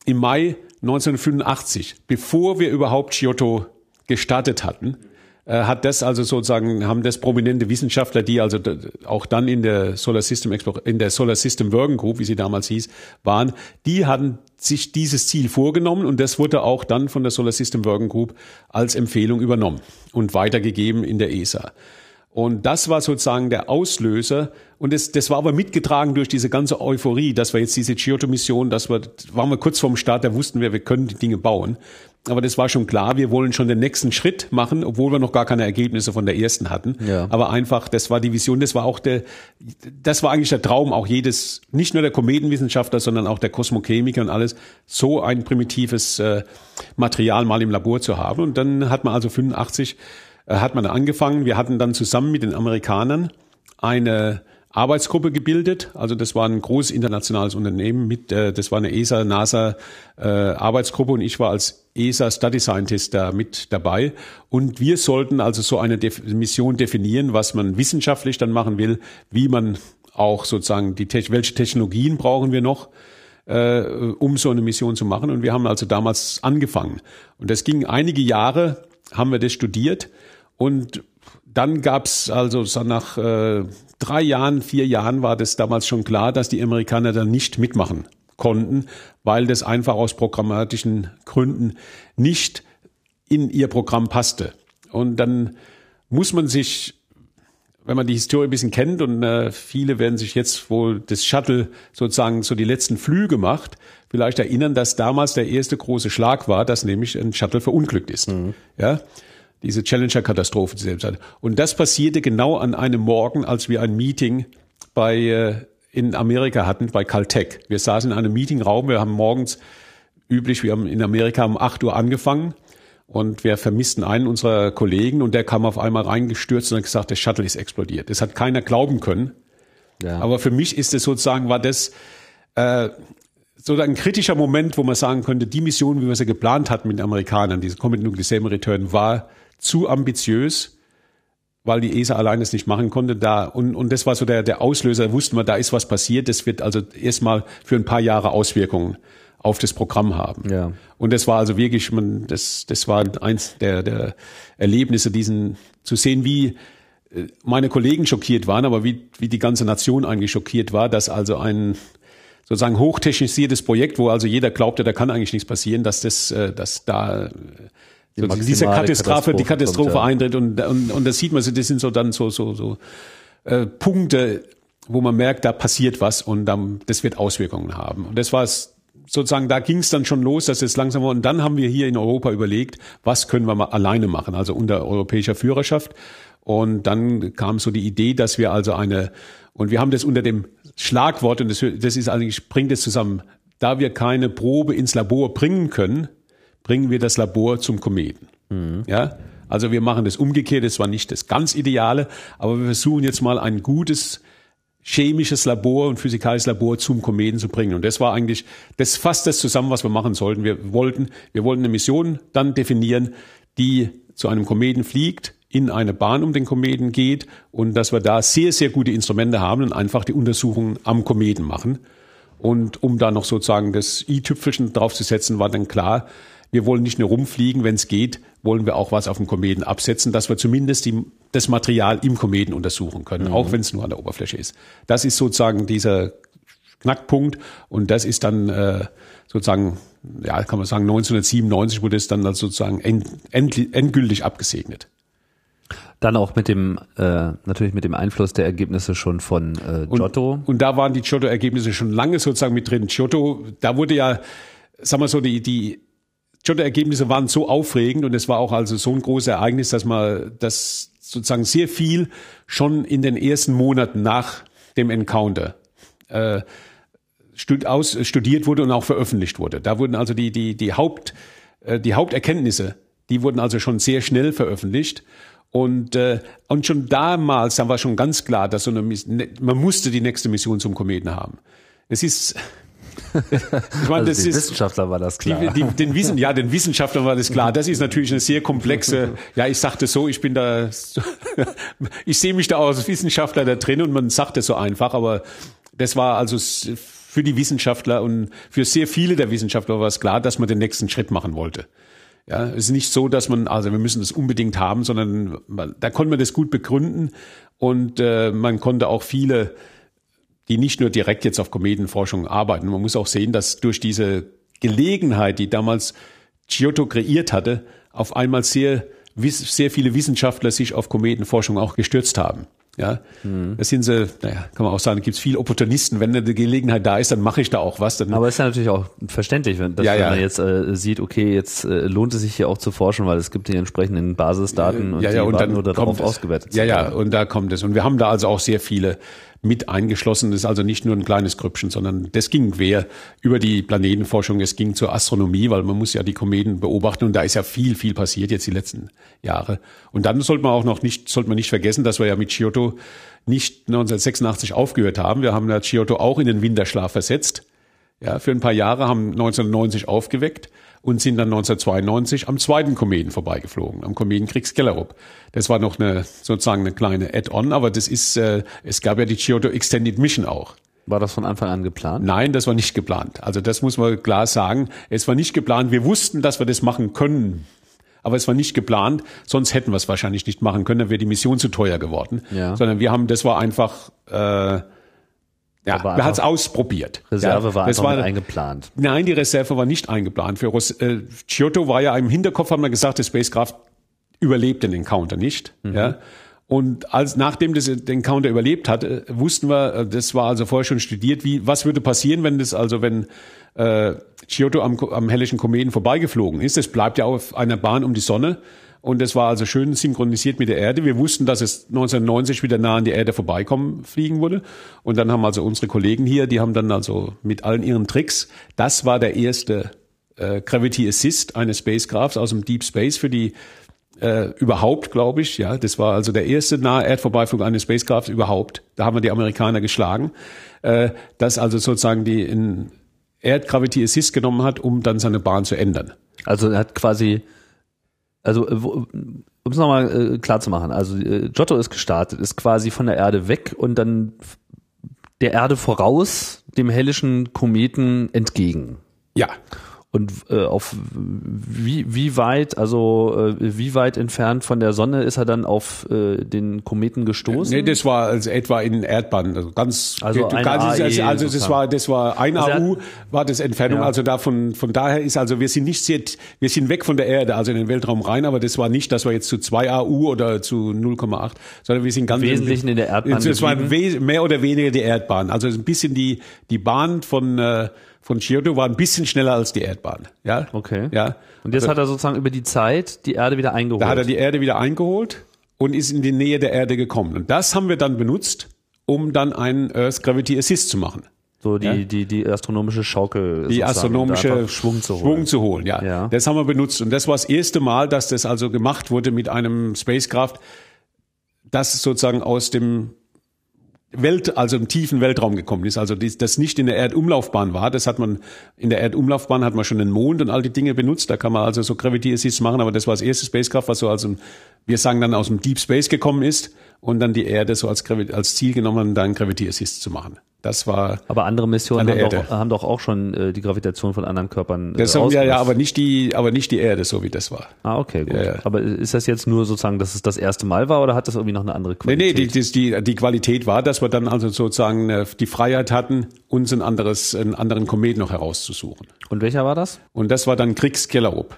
im Mai 1985, bevor wir überhaupt Giotto gestartet hatten, äh, hat das also sozusagen, haben das prominente Wissenschaftler, die also auch dann in der Solar System, in der Solar System Working Group, wie sie damals hieß, waren, die hatten sich dieses Ziel vorgenommen und das wurde auch dann von der Solar System Working Group als Empfehlung übernommen und weitergegeben in der ESA. Und das war sozusagen der Auslöser. Und das, das war aber mitgetragen durch diese ganze Euphorie, dass wir jetzt diese Giotto-Mission, dass wir, waren wir kurz vorm Start, da wussten wir, wir können die Dinge bauen. Aber das war schon klar, wir wollen schon den nächsten Schritt machen, obwohl wir noch gar keine Ergebnisse von der ersten hatten. Ja. Aber einfach, das war die Vision, das war auch der, das war eigentlich der Traum auch jedes, nicht nur der Kometenwissenschaftler, sondern auch der Kosmochemiker und alles, so ein primitives äh, Material mal im Labor zu haben. Und dann hat man also 85 äh, hat man angefangen. Wir hatten dann zusammen mit den Amerikanern eine Arbeitsgruppe gebildet. Also das war ein großes internationales Unternehmen mit, äh, das war eine ESA, NASA äh, Arbeitsgruppe und ich war als ESA Study Scientist da mit dabei. Und wir sollten also so eine Mission definieren, was man wissenschaftlich dann machen will, wie man auch sozusagen die welche Technologien brauchen wir noch, äh, um so eine Mission zu machen. Und wir haben also damals angefangen. Und das ging einige Jahre, haben wir das studiert und dann gab's also so nach äh, drei Jahren, vier Jahren war das damals schon klar, dass die Amerikaner da nicht mitmachen konnten, weil das einfach aus programmatischen Gründen nicht in ihr Programm passte. Und dann muss man sich, wenn man die Historie ein bisschen kennt und äh, viele werden sich jetzt wohl das Shuttle sozusagen so die letzten Flüge macht, vielleicht erinnern, dass damals der erste große Schlag war, dass nämlich ein Shuttle verunglückt ist. Mhm. Ja diese Challenger-Katastrophe zu Zeit. Und das passierte genau an einem Morgen, als wir ein Meeting bei äh, in Amerika hatten, bei Caltech. Wir saßen in einem Meetingraum, wir haben morgens üblich, wir haben in Amerika um 8 Uhr angefangen und wir vermissten einen unserer Kollegen und der kam auf einmal reingestürzt und hat gesagt, der Shuttle ist explodiert. Das hat keiner glauben können. Ja. Aber für mich ist es sozusagen, war das äh, so ein kritischer Moment, wo man sagen könnte, die Mission, wie wir sie geplant hatten mit den Amerikanern, diese Comet Nuclear Same Return, war zu ambitiös, weil die ESA allein es nicht machen konnte. Da und, und das war so der, der Auslöser. Da wussten wir, da ist was passiert. Das wird also erstmal für ein paar Jahre Auswirkungen auf das Programm haben. Ja. Und das war also wirklich, man, das, das war eins der, der Erlebnisse, diesen zu sehen, wie äh, meine Kollegen schockiert waren, aber wie, wie die ganze Nation eigentlich schockiert war, dass also ein sozusagen hochtechnisiertes Projekt, wo also jeder glaubte, da kann eigentlich nichts passieren, dass das, äh, dass da die so, diese Katastrophe, die Katastrophe kommt, ja. eintritt und, und, und das sieht man, das sind so dann so, so, so äh, Punkte, wo man merkt, da passiert was und dann, das wird Auswirkungen haben. Und das war es sozusagen, da ging es dann schon los, dass es langsam war. Und dann haben wir hier in Europa überlegt, was können wir mal alleine machen, also unter europäischer Führerschaft. Und dann kam so die Idee, dass wir also eine, und wir haben das unter dem Schlagwort, und das, das ist eigentlich, bringt es zusammen, da wir keine Probe ins Labor bringen können, bringen wir das Labor zum Kometen. Mhm. Ja, also wir machen das umgekehrt, das war nicht das ganz Ideale, aber wir versuchen jetzt mal ein gutes chemisches Labor und physikalisches Labor zum Kometen zu bringen. Und das war eigentlich, das fasst das zusammen, was wir machen sollten. Wir wollten, wir wollten eine Mission dann definieren, die zu einem Kometen fliegt, in eine Bahn um den Kometen geht und dass wir da sehr, sehr gute Instrumente haben und einfach die Untersuchungen am Kometen machen. Und um da noch sozusagen das i-Tüpfelchen draufzusetzen, war dann klar, wir wollen nicht nur rumfliegen, wenn es geht, wollen wir auch was auf dem Kometen absetzen, dass wir zumindest die, das Material im Kometen untersuchen können, mhm. auch wenn es nur an der Oberfläche ist. Das ist sozusagen dieser Knackpunkt und das ist dann äh, sozusagen, ja, kann man sagen, 1997 wurde es dann sozusagen end, end, endgültig abgesegnet. Dann auch mit dem, äh, natürlich mit dem Einfluss der Ergebnisse schon von äh, Giotto. Und, und da waren die Giotto-Ergebnisse schon lange sozusagen mit drin. Giotto, da wurde ja, sagen wir so, die, die schon die Ergebnisse waren so aufregend und es war auch also so ein großes Ereignis, dass man das sozusagen sehr viel schon in den ersten Monaten nach dem Encounter äh, studiert wurde und auch veröffentlicht wurde. Da wurden also die, die, die, Haupt, äh, die Haupterkenntnisse, die wurden also schon sehr schnell veröffentlicht. Und, äh, und schon damals, da war schon ganz klar, dass so eine, man musste die nächste Mission zum Kometen haben. Es ist, ich meine, also das ist Wissenschaftler war das klar. Die, die, den Wissen, ja, den Wissenschaftlern war das klar. Das ist natürlich eine sehr komplexe. Ja, ich sagte so, ich bin da, ich sehe mich da auch als Wissenschaftler da drin und man sagt das so einfach, aber das war also für die Wissenschaftler und für sehr viele der Wissenschaftler war es klar, dass man den nächsten Schritt machen wollte. Ja, es ist nicht so, dass man, also wir müssen das unbedingt haben, sondern man, da konnte man das gut begründen und äh, man konnte auch viele, die nicht nur direkt jetzt auf Kometenforschung arbeiten, man muss auch sehen, dass durch diese Gelegenheit, die damals Giotto kreiert hatte, auf einmal sehr, sehr viele Wissenschaftler sich auf Kometenforschung auch gestürzt haben. Ja, mhm. das sind sie, naja, kann man auch sagen, gibt es viele Opportunisten. Wenn eine Gelegenheit da ist, dann mache ich da auch was. Dann Aber es ist ja natürlich auch verständlich, wenn, dass, ja, ja. man jetzt äh, sieht, okay, jetzt äh, lohnt es sich hier auch zu forschen, weil es gibt die entsprechenden Basisdaten und ja, ja, die und dann nur darauf ausgewertet. Ja, ja, und da kommt es. Und wir haben da also auch sehr viele mit eingeschlossen. Das ist also nicht nur ein kleines Grüppchen, sondern das ging quer über die Planetenforschung. Es ging zur Astronomie, weil man muss ja die Kometen beobachten und da ist ja viel, viel passiert jetzt die letzten Jahre. Und dann sollte man auch noch nicht, sollte man nicht vergessen, dass wir ja mit Giotto nicht 1986 aufgehört haben. Wir haben ja Giotto auch in den Winterschlaf versetzt. Ja, für ein paar Jahre haben 1990 aufgeweckt und sind dann 1992 am zweiten Kometen vorbeigeflogen, am Kometen Kriegskellerup. Das war noch eine sozusagen eine kleine Add-on, aber das ist, äh, es gab ja die Giotto Extended Mission auch. War das von Anfang an geplant? Nein, das war nicht geplant. Also das muss man klar sagen. Es war nicht geplant. Wir wussten, dass wir das machen können. Aber es war nicht geplant, sonst hätten wir es wahrscheinlich nicht machen können, dann wäre die Mission zu teuer geworden. Ja. Sondern wir haben, das war einfach äh, ja, wir haben es ausprobiert. Reserve ja, war einfach war, eingeplant. Nein, die Reserve war nicht eingeplant. Für äh, Giotto war ja im Hinterkopf, haben wir gesagt, der Spacecraft überlebt den Encounter nicht. Mhm. Ja. Und als nachdem das den Encounter überlebt hat, äh, wussten wir, äh, das war also vorher schon studiert, wie was würde passieren, wenn das also wenn äh, Giotto am, am hellischen Kometen vorbeigeflogen ist. Das bleibt ja auf einer Bahn um die Sonne und das war also schön synchronisiert mit der Erde. Wir wussten, dass es 1990 wieder nah an die Erde vorbeikommen fliegen würde. Und dann haben also unsere Kollegen hier, die haben dann also mit allen ihren Tricks, das war der erste äh, Gravity Assist eines Spacecrafts aus dem Deep Space für die äh, überhaupt, glaube ich. Ja, das war also der erste nahe Erdvorbeiflug eines Spacecrafts überhaupt. Da haben wir die Amerikaner geschlagen, äh, das also sozusagen die in Erdgravity Assist genommen hat, um dann seine Bahn zu ändern. Also er hat quasi also äh, um es nochmal äh, klar zu machen, also äh, Giotto ist gestartet, ist quasi von der Erde weg und dann der Erde voraus dem hellischen Kometen entgegen. Ja. Und äh, auf wie, wie weit, also äh, wie weit entfernt von der Sonne ist er dann auf äh, den Kometen gestoßen? Nee, das war also etwa in Erdbahn, also ganz also ganz, AE also das war das war ein also AU war das Entfernung, ja. also davon von daher ist also wir sind nicht sehr wir sind weg von der Erde, also in den Weltraum rein, aber das war nicht, dass wir jetzt zu 2 AU oder zu 0,8, sondern wir sind ganz wesentlich in der Erdbahn. Das war mehr oder weniger die Erdbahn, also ein bisschen die die Bahn von äh, von Giotto war ein bisschen schneller als die Erdbahn. Ja. Okay. Ja. Und jetzt also, hat er sozusagen über die Zeit die Erde wieder eingeholt. Da hat er die Erde wieder eingeholt und ist in die Nähe der Erde gekommen. Und das haben wir dann benutzt, um dann einen Earth Gravity Assist zu machen. So die, ja? die, die astronomische Schaukel. Die astronomische Schwung zu holen. Schwung zu holen, ja. ja. Das haben wir benutzt. Und das war das erste Mal, dass das also gemacht wurde mit einem Spacecraft, das sozusagen aus dem Welt, also im tiefen Weltraum gekommen ist, also das nicht in der Erdumlaufbahn war, das hat man, in der Erdumlaufbahn hat man schon den Mond und all die Dinge benutzt, da kann man also so Gravity Assist machen, aber das war das erste Spacecraft, was so also, wir sagen dann aus dem Deep Space gekommen ist und dann die Erde so als, als Ziel genommen dann Gravity Assist zu machen. Das war. Aber andere Missionen haben doch, haben doch, auch schon äh, die Gravitation von anderen Körpern. Äh, das haben, ja, ja, aber nicht die, aber nicht die Erde, so wie das war. Ah, okay, gut. Ja, ja. Aber ist das jetzt nur sozusagen, dass es das erste Mal war oder hat das irgendwie noch eine andere Qualität? Nee, nee, die, die, die Qualität war, dass wir dann also sozusagen äh, die Freiheit hatten, uns ein anderes, einen anderen Komet noch herauszusuchen. Und welcher war das? Und das war dann Kriegskellerup.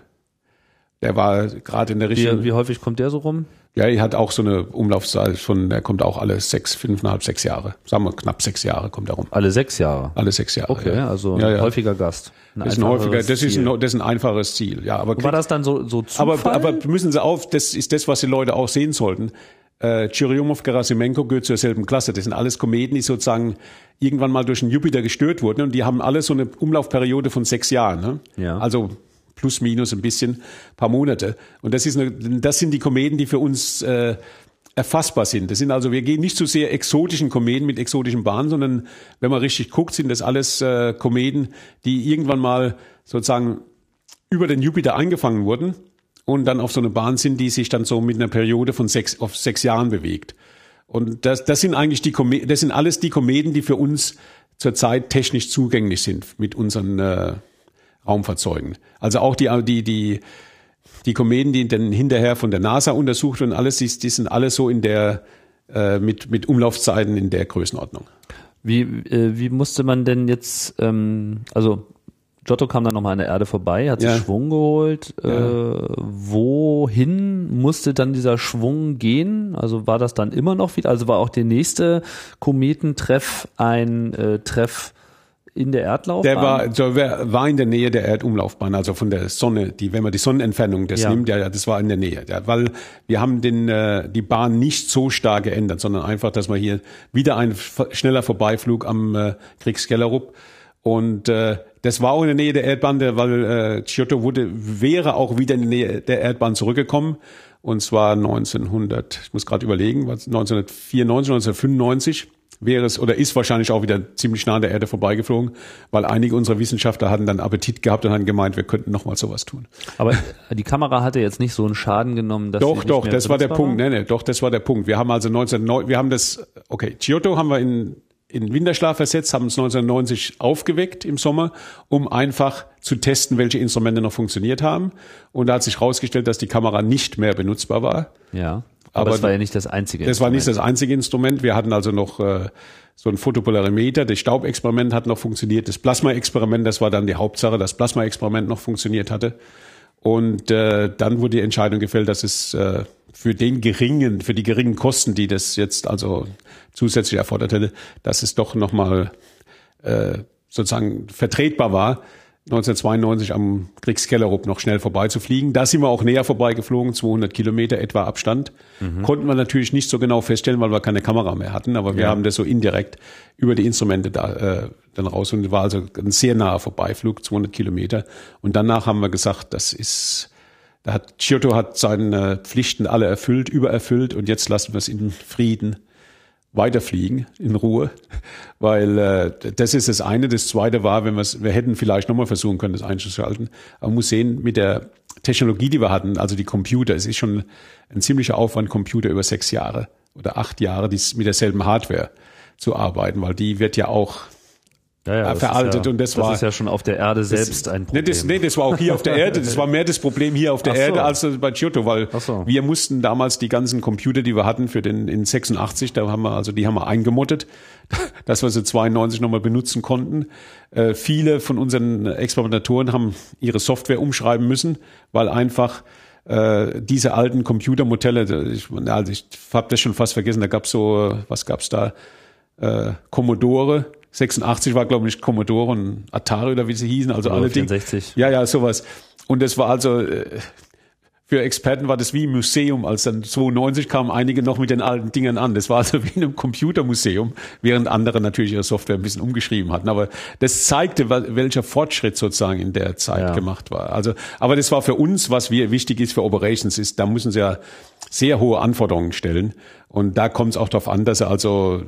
Der war gerade in der richtigen. Wie, wie häufig kommt der so rum? Ja, er hat auch so eine Umlaufzeit von, der kommt auch alle sechs, fünfeinhalb, sechs Jahre. Sagen wir knapp sechs Jahre kommt er rum. Alle sechs Jahre? Alle sechs Jahre. Okay, ja. also ja, ja. häufiger Gast. Ein das ist ein häufiger, das ist ein, das ist ein einfaches Ziel. Ja, aber war das dann so so Zufall? Aber, aber müssen Sie auf, das ist das, was die Leute auch sehen sollten. Äh, Churyumov, Gerasimenko gehört zur selben Klasse. Das sind alles Kometen, die sozusagen irgendwann mal durch den Jupiter gestört wurden und die haben alle so eine Umlaufperiode von sechs Jahren. Ne? Ja. Also plus minus ein bisschen, paar Monate. Und das ist eine, das sind die Kometen, die für uns äh, erfassbar sind. Das sind also, wir gehen nicht zu sehr exotischen Kometen mit exotischen Bahnen, sondern wenn man richtig guckt, sind das alles äh, Kometen, die irgendwann mal sozusagen über den Jupiter eingefangen wurden und dann auf so eine Bahn sind, die sich dann so mit einer Periode von sechs auf sechs Jahren bewegt. Und das, das sind eigentlich die Kometen, das sind alles die Kometen, die für uns zurzeit technisch zugänglich sind mit unseren äh, Raumfahrzeugen. Also auch die die die die Kometen, die dann hinterher von der NASA untersucht und alles, die, die sind alle so in der äh, mit mit Umlaufzeiten in der Größenordnung. Wie äh, wie musste man denn jetzt ähm, also Giotto kam dann nochmal an der Erde vorbei, hat sich Ja. Schwung geholt. Ja. Äh, wohin musste dann dieser Schwung gehen? Also war das dann immer noch wieder, also war auch der nächste Kometentreff ein äh, Treff in der Erdlaufbahn? Der war, so, wer- war in der Nähe der Erdumlaufbahn, also von der Sonne, die, wenn man die Sonnenentfernung das Ja. nimmt, ja, ja, das war in der Nähe. Ja, weil wir haben den, äh, die Bahn nicht so stark geändert, sondern einfach, dass man hier wieder ein schneller Vorbeiflug am äh, Kriegskellerup und äh, das war auch in der Nähe der Erdbahn, weil äh, Giotto wurde, wäre auch wieder in die Nähe der Erdbahn zurückgekommen. Und zwar 1900, ich muss gerade überlegen, was 1994, 1995 wäre es oder ist wahrscheinlich auch wieder ziemlich nah an der Erde vorbeigeflogen, weil einige unserer Wissenschaftler hatten dann Appetit gehabt und haben gemeint, wir könnten noch mal sowas tun. Aber die Kamera hatte jetzt nicht so einen Schaden genommen, dass Doch, doch, das war der benutzbar Punkt. Nee, nee, doch, das war der Punkt. Wir haben also 1909, wir haben das, okay, Giotto haben wir in, in Winterschlaf versetzt, haben uns 1990 aufgeweckt im Sommer, um einfach zu testen, welche Instrumente noch funktioniert haben. Und da hat sich herausgestellt, dass die Kamera nicht mehr benutzbar war. Ja. Aber, das war ja nicht das einzige. Das war nicht das Instrument. einzige Instrument. Wir hatten also noch äh, so ein Photopolarimeter. Das Staubexperiment hat noch funktioniert. Das Plasma-Experiment, das war dann die Hauptsache, das Plasma-Experiment noch funktioniert hatte. Und äh, dann wurde die Entscheidung gefällt, dass es äh, für den geringen, für die geringen Kosten, die das jetzt also zusätzlich erfordert hätte, dass es doch nochmal äh, sozusagen vertretbar war, 1992 am Kriegskellerup noch schnell vorbeizufliegen. Da sind wir auch näher vorbeigeflogen, 200 Kilometer etwa Abstand. Konnten wir natürlich nicht so genau feststellen, weil wir keine Kamera mehr hatten, aber wir Ja. haben das so indirekt über die Instrumente da äh, dann raus und war also ein sehr naher Vorbeiflug, 200 Kilometer. Und danach haben wir gesagt, das ist, da hat Giotto hat seine Pflichten alle erfüllt, übererfüllt und jetzt lassen wir es in Frieden weiterfliegen in Ruhe, weil äh, das ist das eine. Das zweite war, wenn wir es, wir hätten vielleicht nochmal versuchen können, das einzuschalten. Aber man muss sehen, mit der Technologie, die wir hatten, also die Computer, es ist schon ein ziemlicher Aufwand, Computer über sechs Jahre oder acht Jahre dies, mit derselben Hardware zu arbeiten, weil die wird ja auch ja, ja, das veraltet ja, und das war- Das ist ja schon auf der Erde selbst ein Nee Problem. das, nee, das war auch hier auf der Erde. Das war mehr das Problem hier auf der so. Erde als bei Giotto, weil so. wir mussten damals die ganzen Computer, die wir hatten für den in 86, da haben wir also die haben wir eingemottet, dass wir sie 92 nochmal benutzen konnten. Äh, viele von unseren Experimentatoren haben ihre Software umschreiben müssen, weil einfach äh, diese alten Computermodelle, ich, also ich habe das schon fast vergessen, da gab's so, was gab's da? Äh, Commodore, 86 war glaube ich Commodore und Atari oder wie sie hießen, also alle Dinge. 64. Ja, ja, sowas. Und das war also äh, für Experten war das wie ein Museum, als dann 92 kamen einige noch mit den alten Dingern an. Das war also wie in einem Computermuseum, während andere natürlich ihre Software ein bisschen umgeschrieben hatten. Aber das zeigte, welcher Fortschritt sozusagen in der Zeit Ja. gemacht war. Also, aber das war für uns, was wir wichtig ist für Operations, ist, da müssen sie ja sehr hohe Anforderungen stellen. Und da kommt es auch darauf an, dass sie also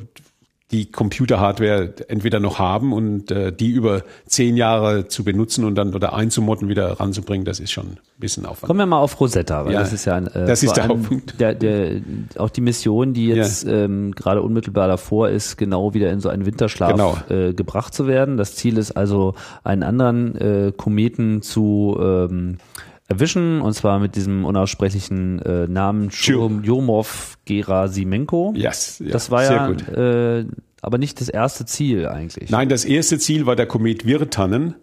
die Computerhardware entweder noch haben und äh, die über zehn Jahre zu benutzen und dann oder einzumotten wieder ranzubringen, das ist schon ein bisschen Aufwand. Kommen wir mal auf Rosetta, weil Ja, das ist ja ein, äh, das ist der Hauptpunkt. Der, der, auch die Mission, die jetzt ähm, gerade unmittelbar davor ist, genau wieder in so einen Winterschlaf Genau. äh, gebracht zu werden. Das Ziel ist also, einen anderen äh, Kometen zu ähm, erwischen, und zwar mit diesem unaussprechlichen äh, Namen. Jomov Gerasimenko. Yes, ja, das war ja gut. äh, aber nicht das erste Ziel eigentlich. Nein, das erste Ziel war der Komet Virtanen.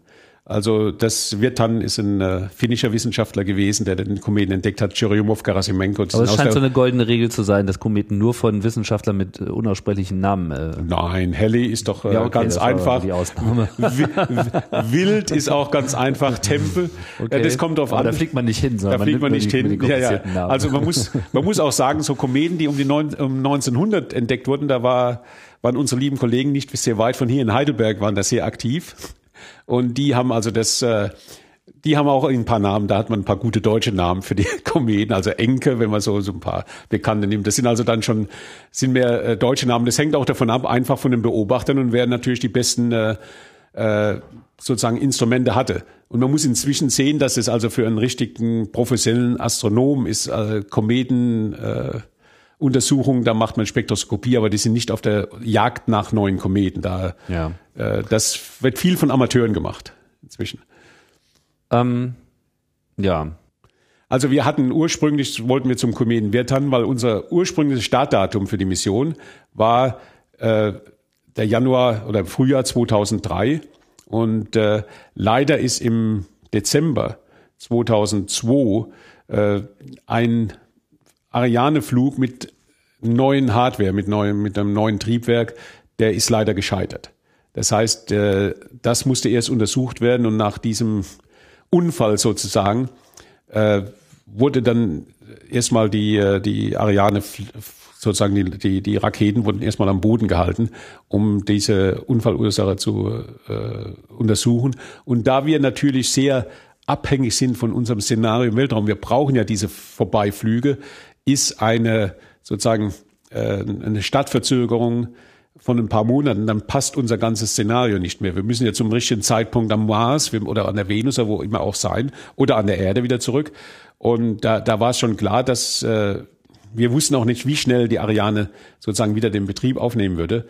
Also das Virtanen ist ein äh, finnischer Wissenschaftler gewesen, der den Kometen entdeckt hat, Churyumov Gerasimenko. Das aber es scheint so eine goldene Regel zu sein, dass Kometen nur von Wissenschaftlern mit äh, unaussprechlichen Namen äh, Nein, Halley ist doch äh, Ja, okay, ganz einfach. die Ausnahme. Wi- Wild ist auch ganz einfach. Tempel. Ja, das kommt drauf Aber an. Da fliegt man nicht hin, sondern Da fliegt man nicht hin. Ja, ja. Also man muss, man muss auch sagen, so Kometen, die um die neun, um 1900 entdeckt wurden, da war, waren unsere lieben Kollegen nicht sehr weit von hier in Heidelberg, waren da sehr aktiv. Und die haben also das, äh, die haben auch ein paar Namen, da hat man ein paar gute deutsche Namen für die Kometen, also Enke, wenn man so, so ein paar Bekannte nimmt. Das sind also dann schon, sind mehr äh, deutsche Namen. Das hängt auch davon ab, einfach von den Beobachtern und wer natürlich die besten äh, äh, sozusagen Instrumente hatte. Und man muss inzwischen sehen, dass es also für einen richtigen professionellen Astronom ist, äh, Kometen, äh, Untersuchungen, da macht man Spektroskopie, aber die sind nicht auf der Jagd nach neuen Kometen. Da, Ja. äh, das wird viel von Amateuren gemacht inzwischen. ähm, ja. Also wir hatten ursprünglich, wollten wir zum Kometen Wirtan, weil unser ursprüngliches Startdatum für die Mission war äh, der Januar oder Frühjahr 2003. Und äh, leider ist im Dezember 2002 äh, ein Ariane-Flug mit neuen Hardware, mit, neuem, mit einem neuen Triebwerk, der ist leider gescheitert. Das heißt, äh, das musste erst untersucht werden und nach diesem Unfall sozusagen äh, wurde dann erstmal die, äh, die Ariane sozusagen die, die, die Raketen wurden erstmal am Boden gehalten, um diese Unfallursache zu untersuchen. Und da wir natürlich sehr abhängig sind von unserem Szenario im Weltraum, wir brauchen ja diese Vorbeiflüge, ist eine sozusagen äh, eine Stadtverzögerung von ein paar Monaten, dann passt unser ganzes Szenario nicht mehr. Wir müssen ja zum richtigen Zeitpunkt am Mars oder an der Venus oder wo immer auch sein oder an der Erde wieder zurück. Und da, da war es schon klar, dass äh, wir wussten auch nicht, wie schnell die Ariane sozusagen wieder den Betrieb aufnehmen würde.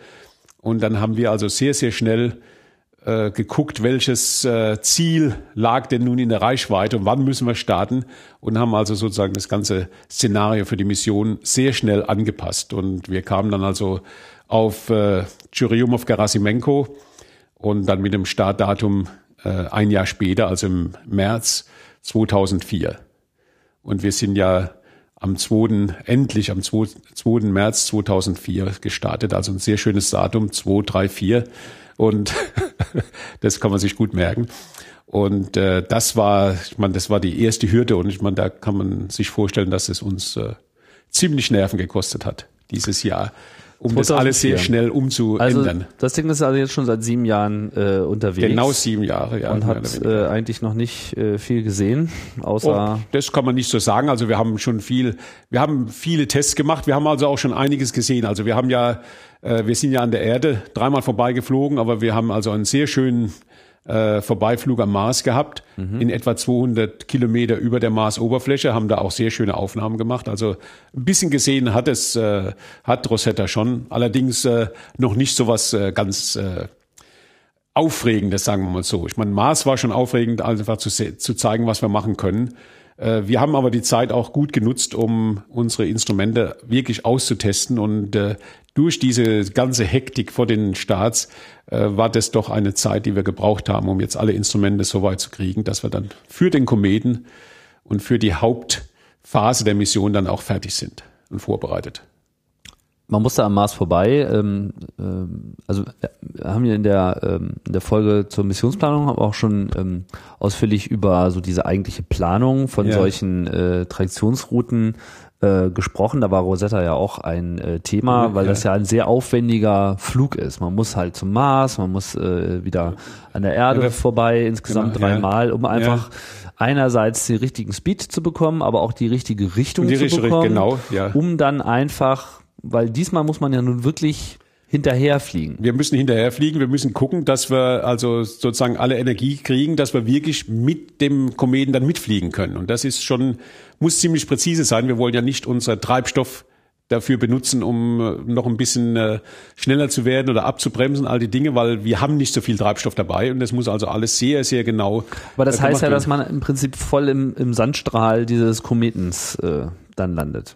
Und dann haben wir also sehr, sehr schnell äh, geguckt, welches äh, Ziel lag denn nun in der Reichweite und wann müssen wir starten und haben also sozusagen das ganze Szenario für die Mission sehr schnell angepasst. Und wir kamen dann also auf äh, Churyumov-Gerasimenko und dann mit dem Startdatum äh, ein Jahr später, also im März 2004. Und wir sind ja am 2. endlich am 2. 2. März 2004 gestartet. Also ein sehr schönes Datum, 2, 3, 4. Und das kann man sich gut merken. Und äh, das war, ich meine, das war die erste Hürde und ich meine, da kann man sich vorstellen, dass es uns äh, ziemlich Nerven gekostet hat dieses Jahr um 2004. das alles sehr schnell umzuändern. Also das Ding ist also jetzt schon seit sieben Jahren äh, unterwegs. Genau sieben Jahre, ja. Und hat äh, eigentlich noch nicht äh, viel gesehen, außer. Oh, das kann man nicht so sagen. Also wir haben schon viel, wir haben viele Tests gemacht. Wir haben also auch schon einiges gesehen. Also wir haben ja, äh, wir sind ja an der Erde dreimal vorbeigeflogen, aber wir haben also einen sehr schönen äh, Vorbeiflug am Mars gehabt, mhm. in etwa 200 Kilometer über der Marsoberfläche, haben da auch sehr schöne Aufnahmen gemacht. Also ein bisschen gesehen hat es, äh, hat Rosetta schon, allerdings äh, noch nicht so was äh, ganz äh, Aufregendes, sagen wir mal so. Ich meine, Mars war schon aufregend, einfach zu, zu zeigen, was wir machen können. Äh, wir haben aber die Zeit auch gut genutzt, um unsere Instrumente wirklich auszutesten und äh, durch diese ganze Hektik vor den Starts äh, war das doch eine Zeit, die wir gebraucht haben, um jetzt alle Instrumente so weit zu kriegen, dass wir dann für den Kometen und für die Hauptphase der Mission dann auch fertig sind und vorbereitet man musste am Mars vorbei. Ähm, ähm, also wir haben hier in der, ähm, in der Folge zur Missionsplanung aber auch schon ähm, ausführlich über so diese eigentliche Planung von ja. solchen äh, Traditionsrouten äh, gesprochen. Da war Rosetta ja auch ein äh, Thema, weil ja. das ja ein sehr aufwendiger Flug ist. Man muss halt zum Mars, man muss äh, wieder an der Erde ja, vorbei, insgesamt genau, dreimal, um einfach einerseits den richtigen Speed zu bekommen, aber auch die richtige Richtung die zu richtige, bekommen, genau, um dann einfach weil diesmal muss man ja nun wirklich hinterherfliegen. Wir müssen hinterherfliegen, wir müssen gucken, dass wir also sozusagen alle Energie kriegen, dass wir wirklich mit dem Kometen dann mitfliegen können. Und das ist schon, muss ziemlich präzise sein. Wir wollen ja nicht unser Treibstoff dafür benutzen, um äh, noch ein bisschen äh, schneller zu werden oder abzubremsen, all die Dinge, weil wir haben nicht so viel Treibstoff dabei und das muss also alles sehr, sehr genau. Aber das heißt ja, dass man im Prinzip voll im, im Sandstrahl dieses Kometens äh, dann landet.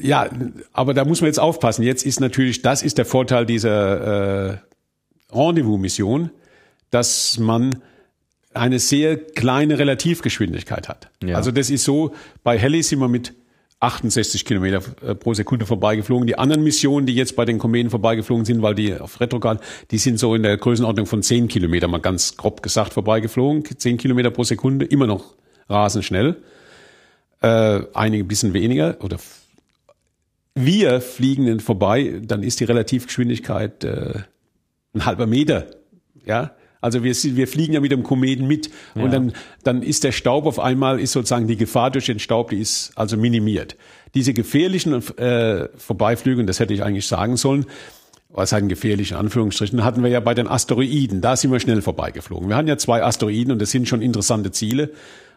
Ja, aber da muss man jetzt aufpassen. Jetzt ist natürlich, das ist der Vorteil dieser äh, Rendezvous-Mission, dass man eine sehr kleine Relativgeschwindigkeit hat. Ja. Also das ist so, bei Heli sind wir mit 68 Kilometer äh, pro Sekunde vorbeigeflogen. Die anderen Missionen, die jetzt bei den Kometen vorbeigeflogen sind, weil die auf Retrograd, die sind so in der Größenordnung von 10 Kilometer, mal ganz grob gesagt, vorbeigeflogen. 10 Kilometer pro Sekunde, immer noch rasend schnell. Äh, einige bisschen weniger oder wir fliegen dann vorbei, dann ist die Relativgeschwindigkeit äh, ein halber Meter. Ja, also wir, wir fliegen ja mit dem Kometen mit ja. und dann, dann ist der Staub auf einmal, ist sozusagen die Gefahr durch den Staub, die ist also minimiert. Diese gefährlichen äh, Vorbeiflüge, das hätte ich eigentlich sagen sollen, was heißt gefährlich in Anführungsstrichen, hatten wir ja bei den Asteroiden. Da sind wir schnell vorbeigeflogen. Wir hatten ja zwei Asteroiden und das sind schon interessante Ziele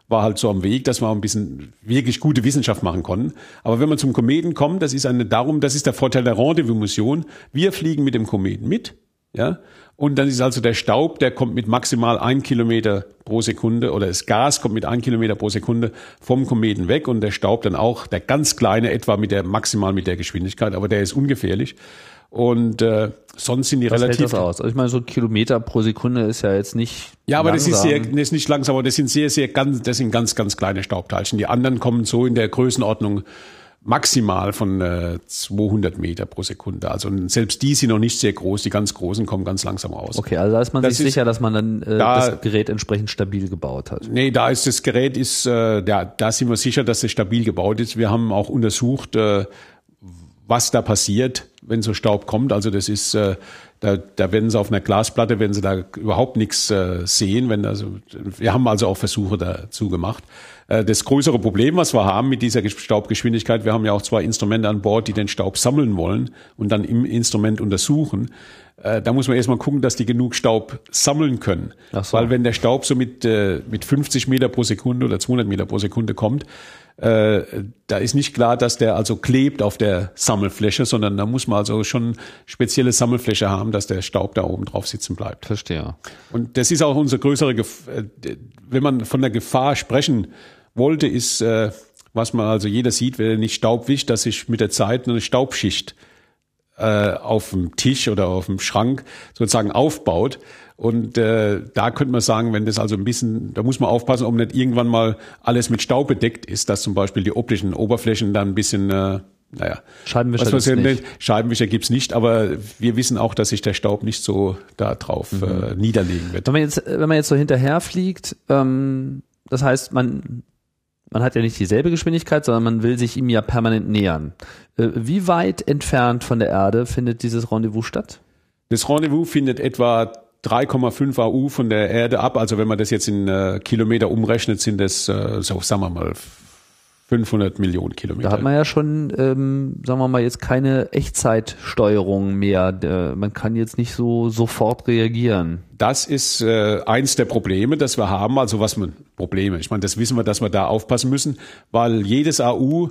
war halt so am Weg, dass wir ein bisschen wirklich gute Wissenschaft machen konnten. Aber wenn man zum Kometen kommt, das ist eine darum, das ist der Vorteil der Rendezvous-Mission. Wir fliegen mit dem Kometen mit Ja, und dann ist also der Staub, der kommt mit maximal ein Kilometer pro Sekunde oder das Gas kommt mit ein Kilometer pro Sekunde vom Kometen weg und der Staub dann auch, der ganz kleine etwa mit der maximal mit der Geschwindigkeit, aber der ist ungefährlich. Und äh, sonst sind die Was relativ. hält das aus? Also ich meine, so Kilometer pro Sekunde ist ja jetzt nicht. Ja, aber das ist langsam. sehr, das ist nicht langsam, aber das sind sehr, sehr ganz, das sind ganz, ganz kleine Staubteilchen. Die anderen kommen so in der Größenordnung maximal von äh, 200 Meter pro Sekunde. Also selbst die sind noch nicht sehr groß. Die ganz großen kommen ganz langsam raus. Okay, also da ist man Das sich ist- sicher, dass man dann äh, da- das Gerät entsprechend stabil gebaut hat. Nee, da ist das Gerät ist, äh, da, da sind wir sicher, dass es stabil gebaut ist. Wir haben auch untersucht, äh, was da passiert, wenn so Staub kommt. Also das ist, äh, da, da werden sie auf einer Glasplatte, werden sie da überhaupt nichts äh, sehen. Wenn also, wir haben also auch Versuche dazu gemacht. Äh, das größere Problem, was wir haben mit dieser Ges- Staubgeschwindigkeit, wir haben ja auch zwei Instrumente an Bord, die den Staub sammeln wollen und dann im Instrument untersuchen. Äh, Da muss man erstmal gucken, dass die genug Staub sammeln können. So. Weil wenn der Staub so mit, äh, mit 50 Meter pro Sekunde oder 200 Meter pro Sekunde kommt, äh, da ist nicht klar, dass der also klebt auf der Sammelfläche, sondern da muss man also schon spezielle Sammelfläche haben, dass der Staub da oben drauf sitzen bleibt. Verstehe. Und das ist auch unsere größere, Gef äh, wenn man von der Gefahr sprechen wollte, ist, äh, was man also jeder sieht, wenn er nicht Staub wischt, dass sich mit der Zeit eine Staubschicht äh, auf dem Tisch oder auf dem Schrank sozusagen aufbaut. Und äh, da könnte man sagen, wenn das also ein bisschen, da muss man aufpassen, ob nicht irgendwann mal alles mit Staub bedeckt ist, dass zum Beispiel die optischen Oberflächen dann ein bisschen, äh, naja, Scheibenwischer gibt's so nicht. Scheibenwischer gibt's nicht, aber wir wissen auch, dass sich der Staub nicht so da drauf äh, niederlegen wird. Wenn man jetzt, wenn man jetzt so hinterher fliegt, ähm, das heißt, man, man hat ja nicht dieselbe Geschwindigkeit, sondern man will sich ihm ja permanent nähern. Äh, wie weit entfernt von der Erde findet dieses Rendezvous statt? Das Rendezvous findet etwa 3,5 AU von der Erde ab. Also wenn man das jetzt in äh, Kilometer umrechnet, sind das, äh, so sagen wir mal, 500 Millionen Kilometer. Da hat man ja schon, ähm, sagen wir mal, jetzt keine Echtzeitsteuerung mehr. Äh, man kann jetzt nicht so sofort reagieren. Das ist äh, eins der Probleme, das wir haben. Also was man Probleme. Ich meine, das wissen wir, dass wir da aufpassen müssen, weil jedes AU,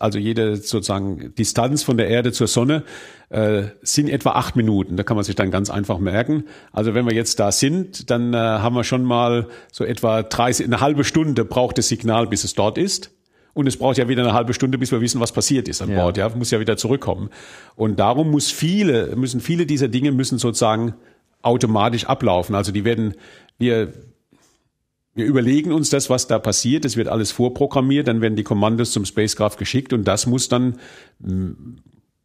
also jede sozusagen Distanz von der Erde zur Sonne, äh, sind etwa acht Minuten. Da kann man sich dann ganz einfach merken. Also wenn wir jetzt da sind, dann äh, haben wir schon mal so etwa 30, eine halbe Stunde braucht das Signal, bis es dort ist. Und es braucht ja wieder eine halbe Stunde, bis wir wissen, was passiert ist an Ja. Bord. Ja, muss ja wieder zurückkommen. Und darum muss viele, müssen viele dieser Dinge müssen sozusagen automatisch ablaufen. Also die werden, wir, wir überlegen uns das, was da passiert. Es wird alles vorprogrammiert. Dann werden die Kommandos zum Spacecraft geschickt und das muss dann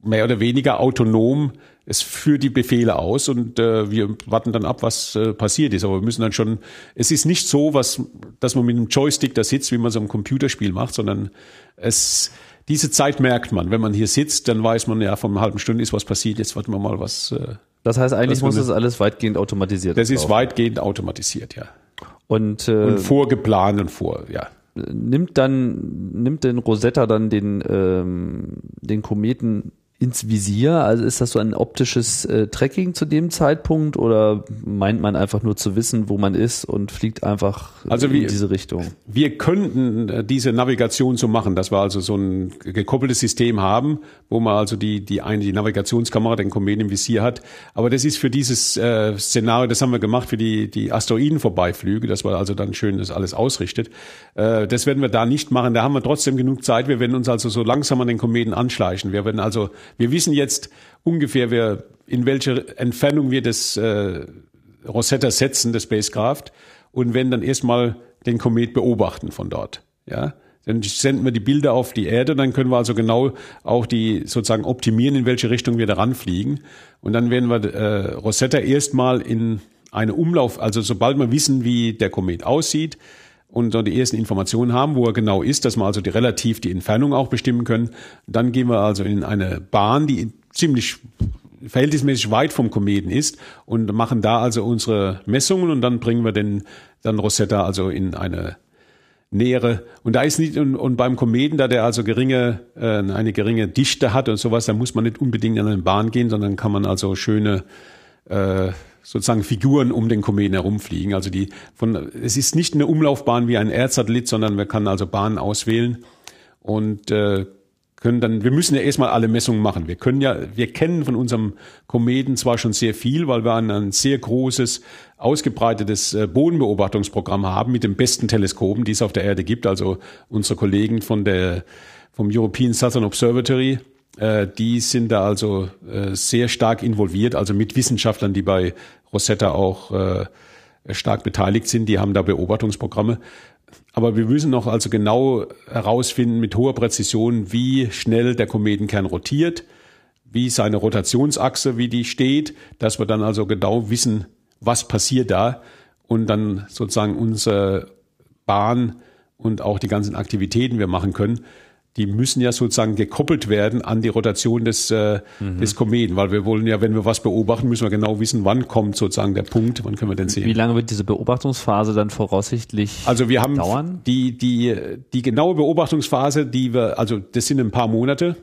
mehr oder weniger autonom es führt die Befehle aus und äh, wir warten dann ab, was äh, passiert ist. Aber wir müssen dann schon, es ist nicht so, was, dass man mit einem Joystick da sitzt, wie man so ein Computerspiel macht, sondern es, diese Zeit merkt man. Wenn man hier sitzt, dann weiß man ja, von einer halben Stunde ist was passiert, jetzt warten wir mal, was, äh, Das heißt, eigentlich muss das alles weitgehend automatisiert das ist weitgehend automatisiert, ja. Und, äh, Und vorgeplant und vor, ja. nimmt dann, nimmt denn Rosetta dann den, ähm, den Kometen ins Visier? Also ist das so ein optisches äh, Tracking zu dem Zeitpunkt oder meint man einfach nur zu wissen, wo man ist und fliegt einfach Also in wie- diese Richtung? Wir könnten äh, diese Navigation so machen, dass wir also so ein gekoppeltes System haben, wo man also die, die eine, die Navigationskamera, den Kometen im Visier hat. Aber das ist für dieses äh, Szenario, das haben wir gemacht für die, die Asteroidenvorbeiflüge, dass man also dann schön das alles ausrichtet. Äh, das werden wir da nicht machen. Da haben wir trotzdem genug Zeit. Wir werden uns also so langsam an den Kometen anschleichen. Wir werden also, wir wissen jetzt ungefähr, wer, in welche Entfernung wir das äh, Rosetta setzen, das Spacecraft, und werden dann erstmal den Komet beobachten von dort. Ja, dann senden wir die Bilder auf die Erde, dann können wir also genau auch die sozusagen optimieren, in welche Richtung wir daran fliegen. Und dann werden wir äh, Rosetta erstmal in eine Umlauf, also sobald wir wissen, wie der Komet aussieht und dann die ersten Informationen haben, wo er genau ist, dass wir also die relativ die Entfernung auch bestimmen können, dann gehen wir also in eine Bahn, die ziemlich verhältnismäßig weit vom Kometen ist und machen da also unsere Messungen und dann bringen wir den dann Rosetta also in eine nähere. Und da ist nicht und, und beim Kometen, da der also geringe äh, eine geringe Dichte hat und sowas, da muss man nicht unbedingt an eine Bahn gehen, sondern kann man also schöne äh, sozusagen Figuren um den Kometen herumfliegen. Also die von es ist nicht eine Umlaufbahn wie ein Erdsatellit, sondern man kann also Bahnen auswählen und äh, können dann, wir müssen ja erstmal alle Messungen machen. Wir können ja, wir kennen von unserem Kometen zwar schon sehr viel, weil wir ein, ein sehr großes, ausgebreitetes äh, Bodenbeobachtungsprogramm haben mit den besten Teleskopen, die es auf der Erde gibt. Also unsere Kollegen von der, vom European Southern Observatory, die sind da also äh, sehr stark involviert, also mit Wissenschaftlern, die bei Rosetta auch äh, stark beteiligt sind, die haben da Beobachtungsprogramme. Aber wir müssen noch also genau herausfinden mit hoher Präzision, wie schnell der Kometenkern rotiert, wie seine Rotationsachse, wie die steht, dass wir dann also genau wissen, was passiert da und dann sozusagen unsere Bahn und auch die ganzen Aktivitäten wir machen können die müssen ja sozusagen gekoppelt werden an die Rotation des, äh, mhm. des Kometen, weil wir wollen ja, wenn wir was beobachten, müssen wir genau wissen, wann kommt sozusagen der Punkt, wann können wir denn sehen. Wie lange wird diese Beobachtungsphase dann voraussichtlich Also wir haben dauern? die die die genaue Beobachtungsphase, die wir also das sind ein paar Monate,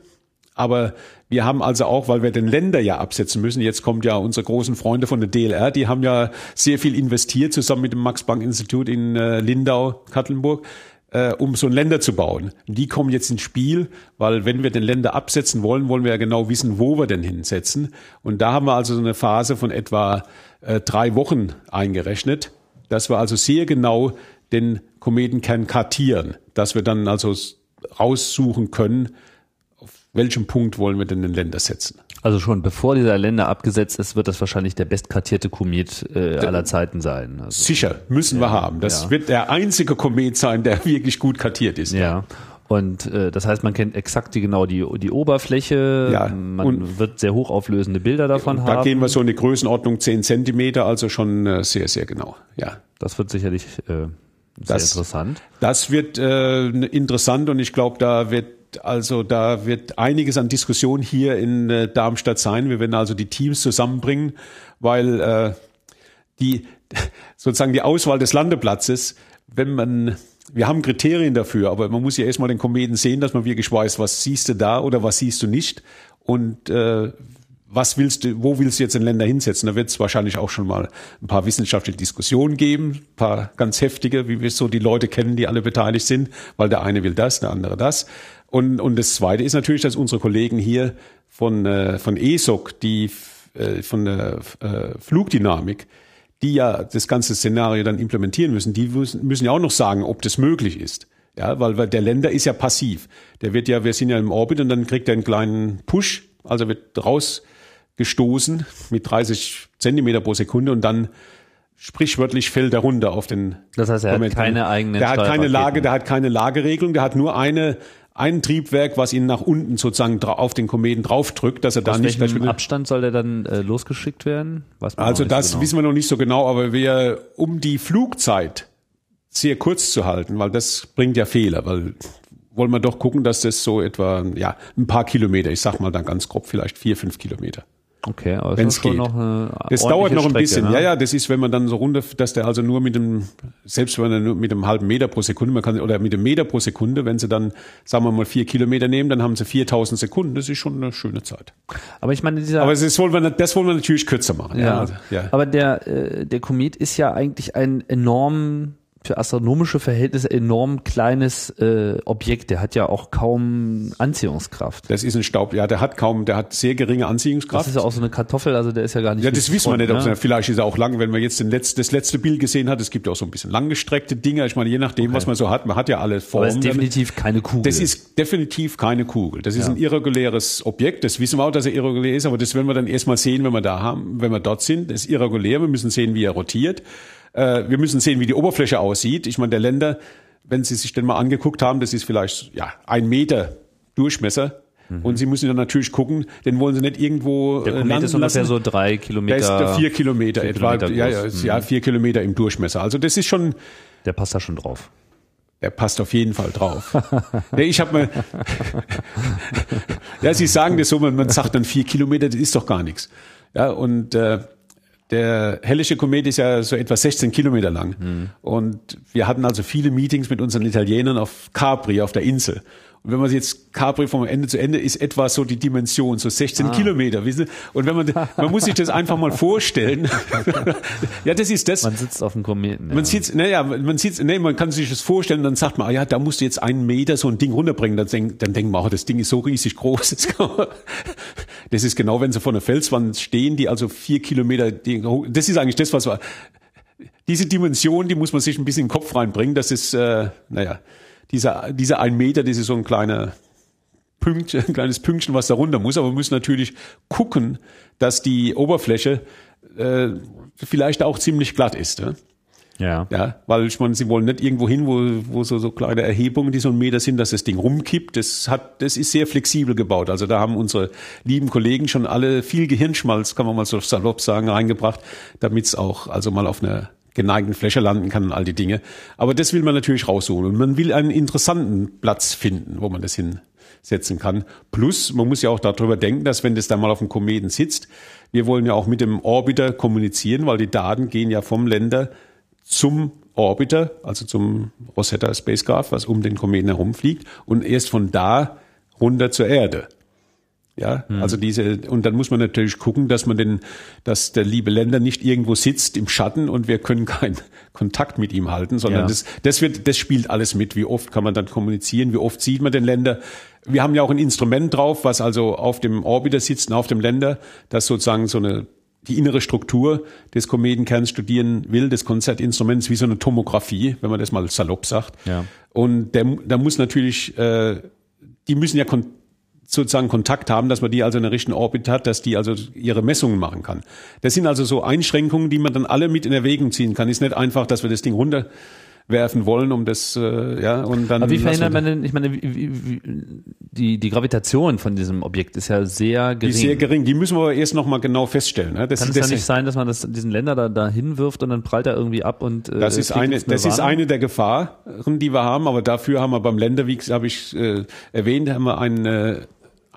aber wir haben also auch, weil wir den Länder ja absetzen müssen, jetzt kommt ja unsere großen Freunde von der DLR, die haben ja sehr viel investiert zusammen mit dem Max-Planck-Institut in äh, Lindau, Katlenburg äh, um so ein Länder zu bauen. Die kommen jetzt ins Spiel, weil wenn wir den Länder absetzen wollen, wollen wir ja genau wissen, wo wir denn hinsetzen. Und da haben wir also so eine Phase von etwa äh, drei Wochen eingerechnet, dass wir also sehr genau den Kometenkern kartieren, dass wir dann also raussuchen können, welchem Punkt wollen wir denn den Länder setzen. Also schon bevor dieser Länder abgesetzt ist, wird das wahrscheinlich der bestkartierte Komet äh, aller Zeiten sein. Also, Sicher, müssen ja, wir haben. Das ja. wird der einzige Komet sein, der wirklich gut kartiert ist. Ja. Und äh, das heißt, man kennt exakt die genau die die Oberfläche. Ja, man wird sehr hochauflösende Bilder davon da haben. Da gehen wir so in die Größenordnung 10 Zentimeter, also schon äh, sehr sehr genau. Ja, das wird sicherlich äh, sehr das, interessant. Das wird äh, interessant und ich glaube, da wird also da wird einiges an Diskussion hier in äh, Darmstadt sein. Wir werden also die Teams zusammenbringen, weil äh, die sozusagen die Auswahl des Landeplatzes, wenn man wir haben Kriterien dafür, aber man muss ja erstmal den Kometen sehen, dass man wirklich weiß, was siehst du da oder was siehst du nicht. Und äh, was willst du, wo willst du jetzt den Länder hinsetzen? Da wird es wahrscheinlich auch schon mal ein paar wissenschaftliche Diskussionen geben, ein paar ganz heftige, wie wir so die Leute kennen, die alle beteiligt sind, weil der eine will das, der andere das. Und, und das Zweite ist natürlich, dass unsere Kollegen hier von, äh, von ESOC, die äh, von der äh, Flugdynamik, die ja das ganze Szenario dann implementieren müssen, die müssen, müssen ja auch noch sagen, ob das möglich ist. Ja, weil, weil der Länder ist ja passiv. Der wird ja, wir sind ja im Orbit und dann kriegt er einen kleinen Push, also wird rausgestoßen mit 30 Zentimeter pro Sekunde und dann sprichwörtlich fällt er runter auf den. Das heißt, er Moment. hat keine eigene. Der hat keine Lage, der hat keine Lageregelung, der hat nur eine ein Triebwerk, was ihn nach unten sozusagen auf den Kometen draufdrückt, dass er da Aus nicht welchem Abstand soll der dann äh, losgeschickt werden? also das genau. wissen wir noch nicht so genau, aber wir um die Flugzeit sehr kurz zu halten, weil das bringt ja Fehler, weil wollen wir doch gucken, dass das so etwa ja ein paar Kilometer, ich sag mal dann ganz grob vielleicht vier fünf Kilometer. Okay, aber wenn es geht. Noch eine das dauert noch ein Strecke, bisschen. Ne? Ja, ja, das ist, wenn man dann so runter, dass der also nur mit dem, selbst wenn er nur mit einem halben Meter pro Sekunde, man kann, oder mit einem Meter pro Sekunde, wenn sie dann, sagen wir mal, vier Kilometer nehmen, dann haben sie 4000 Sekunden. Das ist schon eine schöne Zeit. Aber ich meine, dieser. Aber das wollen wir, das wollen wir natürlich kürzer machen. Ja. ja, ja. Aber der, äh, der Komet ist ja eigentlich ein enorm für astronomische Verhältnisse enorm kleines äh, Objekt. Der hat ja auch kaum Anziehungskraft. Das ist ein Staub, ja, der hat kaum, der hat sehr geringe Anziehungskraft. Das ist ja auch so eine Kartoffel, also der ist ja gar nicht. Ja, das wissen wir nicht. Ne? Vielleicht ist er auch lang, wenn man jetzt den Letz-, das letzte Bild gesehen hat. Es gibt auch so ein bisschen langgestreckte Dinger. Ich meine, je nachdem, okay. was man so hat, man hat ja alle Formen. Es ist definitiv keine Kugel. Das ist definitiv keine Kugel. Das ist ja. ein irreguläres Objekt. Das wissen wir auch, dass er irregulär ist, aber das werden wir dann erstmal sehen, wenn wir da haben, wenn wir dort sind. Das ist irregulär. Wir müssen sehen, wie er rotiert. Äh, wir müssen sehen, wie die Oberfläche aussieht. Ich meine, der Länder, wenn Sie sich den mal angeguckt haben, das ist vielleicht ja ein Meter Durchmesser. Mhm. Und Sie müssen dann natürlich gucken, den wollen Sie nicht irgendwo der Komet landen ist ungefähr so drei Kilometer. Der ist vier Kilometer vier etwa. Kilometer ja, ja, mhm. ja, vier Kilometer im Durchmesser. Also das ist schon. Der passt da schon drauf. Der passt auf jeden Fall drauf. nee, ich habe mal. ja, Sie sagen das so, man, man sagt dann vier Kilometer, das ist doch gar nichts. Ja, und äh, der Hellische Komet ist ja so etwa 16 Kilometer lang. Mhm. Und wir hatten also viele Meetings mit unseren Italienern auf Capri, auf der Insel. Und wenn man jetzt Capri vom Ende zu Ende ist etwa so die Dimension, so 16 ah. Kilometer, wissen Sie? Und wenn man, man muss sich das einfach mal vorstellen. ja, das ist das. Man sitzt auf dem Kometen. Ja. Man sitzt, naja, man sitzt, nee, man kann sich das vorstellen, dann sagt man, ah ja, da musst du jetzt einen Meter so ein Ding runterbringen. Dann, denk, dann denkt man, oh, das Ding ist so riesig groß. Das, man, das ist genau, wenn sie vor einer Felswand stehen, die also vier Kilometer, die, das ist eigentlich das, was war. Diese Dimension, die muss man sich ein bisschen in den Kopf reinbringen. Das ist, äh, naja, dieser, dieser ein Meter, das ist so ein kleiner Punkt, ein kleines Pünktchen, was da runter muss. Aber wir müssen natürlich gucken, dass die Oberfläche äh, vielleicht auch ziemlich glatt ist. Ja? Ja. Ja, weil ich meine, sie wollen nicht irgendwo hin, wo, wo so, so kleine Erhebungen, die so einen Meter sind, dass das Ding rumkippt. Das hat, das ist sehr flexibel gebaut. Also da haben unsere lieben Kollegen schon alle viel Gehirnschmalz, kann man mal so salopp sagen, reingebracht, damit es auch also mal auf einer geneigten Fläche landen kann und all die Dinge. Aber das will man natürlich rausholen. Und man will einen interessanten Platz finden, wo man das hinsetzen kann. Plus, man muss ja auch darüber denken, dass wenn das dann mal auf dem Kometen sitzt, wir wollen ja auch mit dem Orbiter kommunizieren, weil die Daten gehen ja vom Länder zum Orbiter, also zum Rosetta Spacecraft, was um den Kometen herumfliegt, und erst von da runter zur Erde. Ja, mhm. also diese, und dann muss man natürlich gucken, dass man den, dass der liebe Länder nicht irgendwo sitzt im Schatten und wir können keinen Kontakt mit ihm halten, sondern ja. das, das wird, das spielt alles mit. Wie oft kann man dann kommunizieren? Wie oft sieht man den Länder? Wir haben ja auch ein Instrument drauf, was also auf dem Orbiter sitzt und auf dem Länder, das sozusagen so eine, die innere Struktur des Kometenkerns studieren will, des Konzertinstruments, wie so eine Tomographie, wenn man das mal salopp sagt. Ja. Und der, da muss natürlich, äh, die müssen ja sozusagen Kontakt haben, dass man die also in der richtigen Orbit hat, dass die also ihre Messungen machen kann. Das sind also so Einschränkungen, die man dann alle mit in Erwägung ziehen kann. Ist nicht einfach, dass wir das Ding runterwerfen wollen, um das äh, ja und dann. Aber wie verhindert man denn? Ich meine, wie, wie, die die Gravitation von diesem Objekt ist ja sehr gering. Die ist sehr gering. Die müssen wir aber erst noch mal genau feststellen. Ne? Das kann ist, es ja nicht sein, dass man das, diesen Länder da, da hinwirft und dann prallt er irgendwie ab und äh, das ist eine das ist eine der Gefahren, die wir haben. Aber dafür haben wir beim Länder, wie habe ich äh, erwähnt, haben wir einen äh,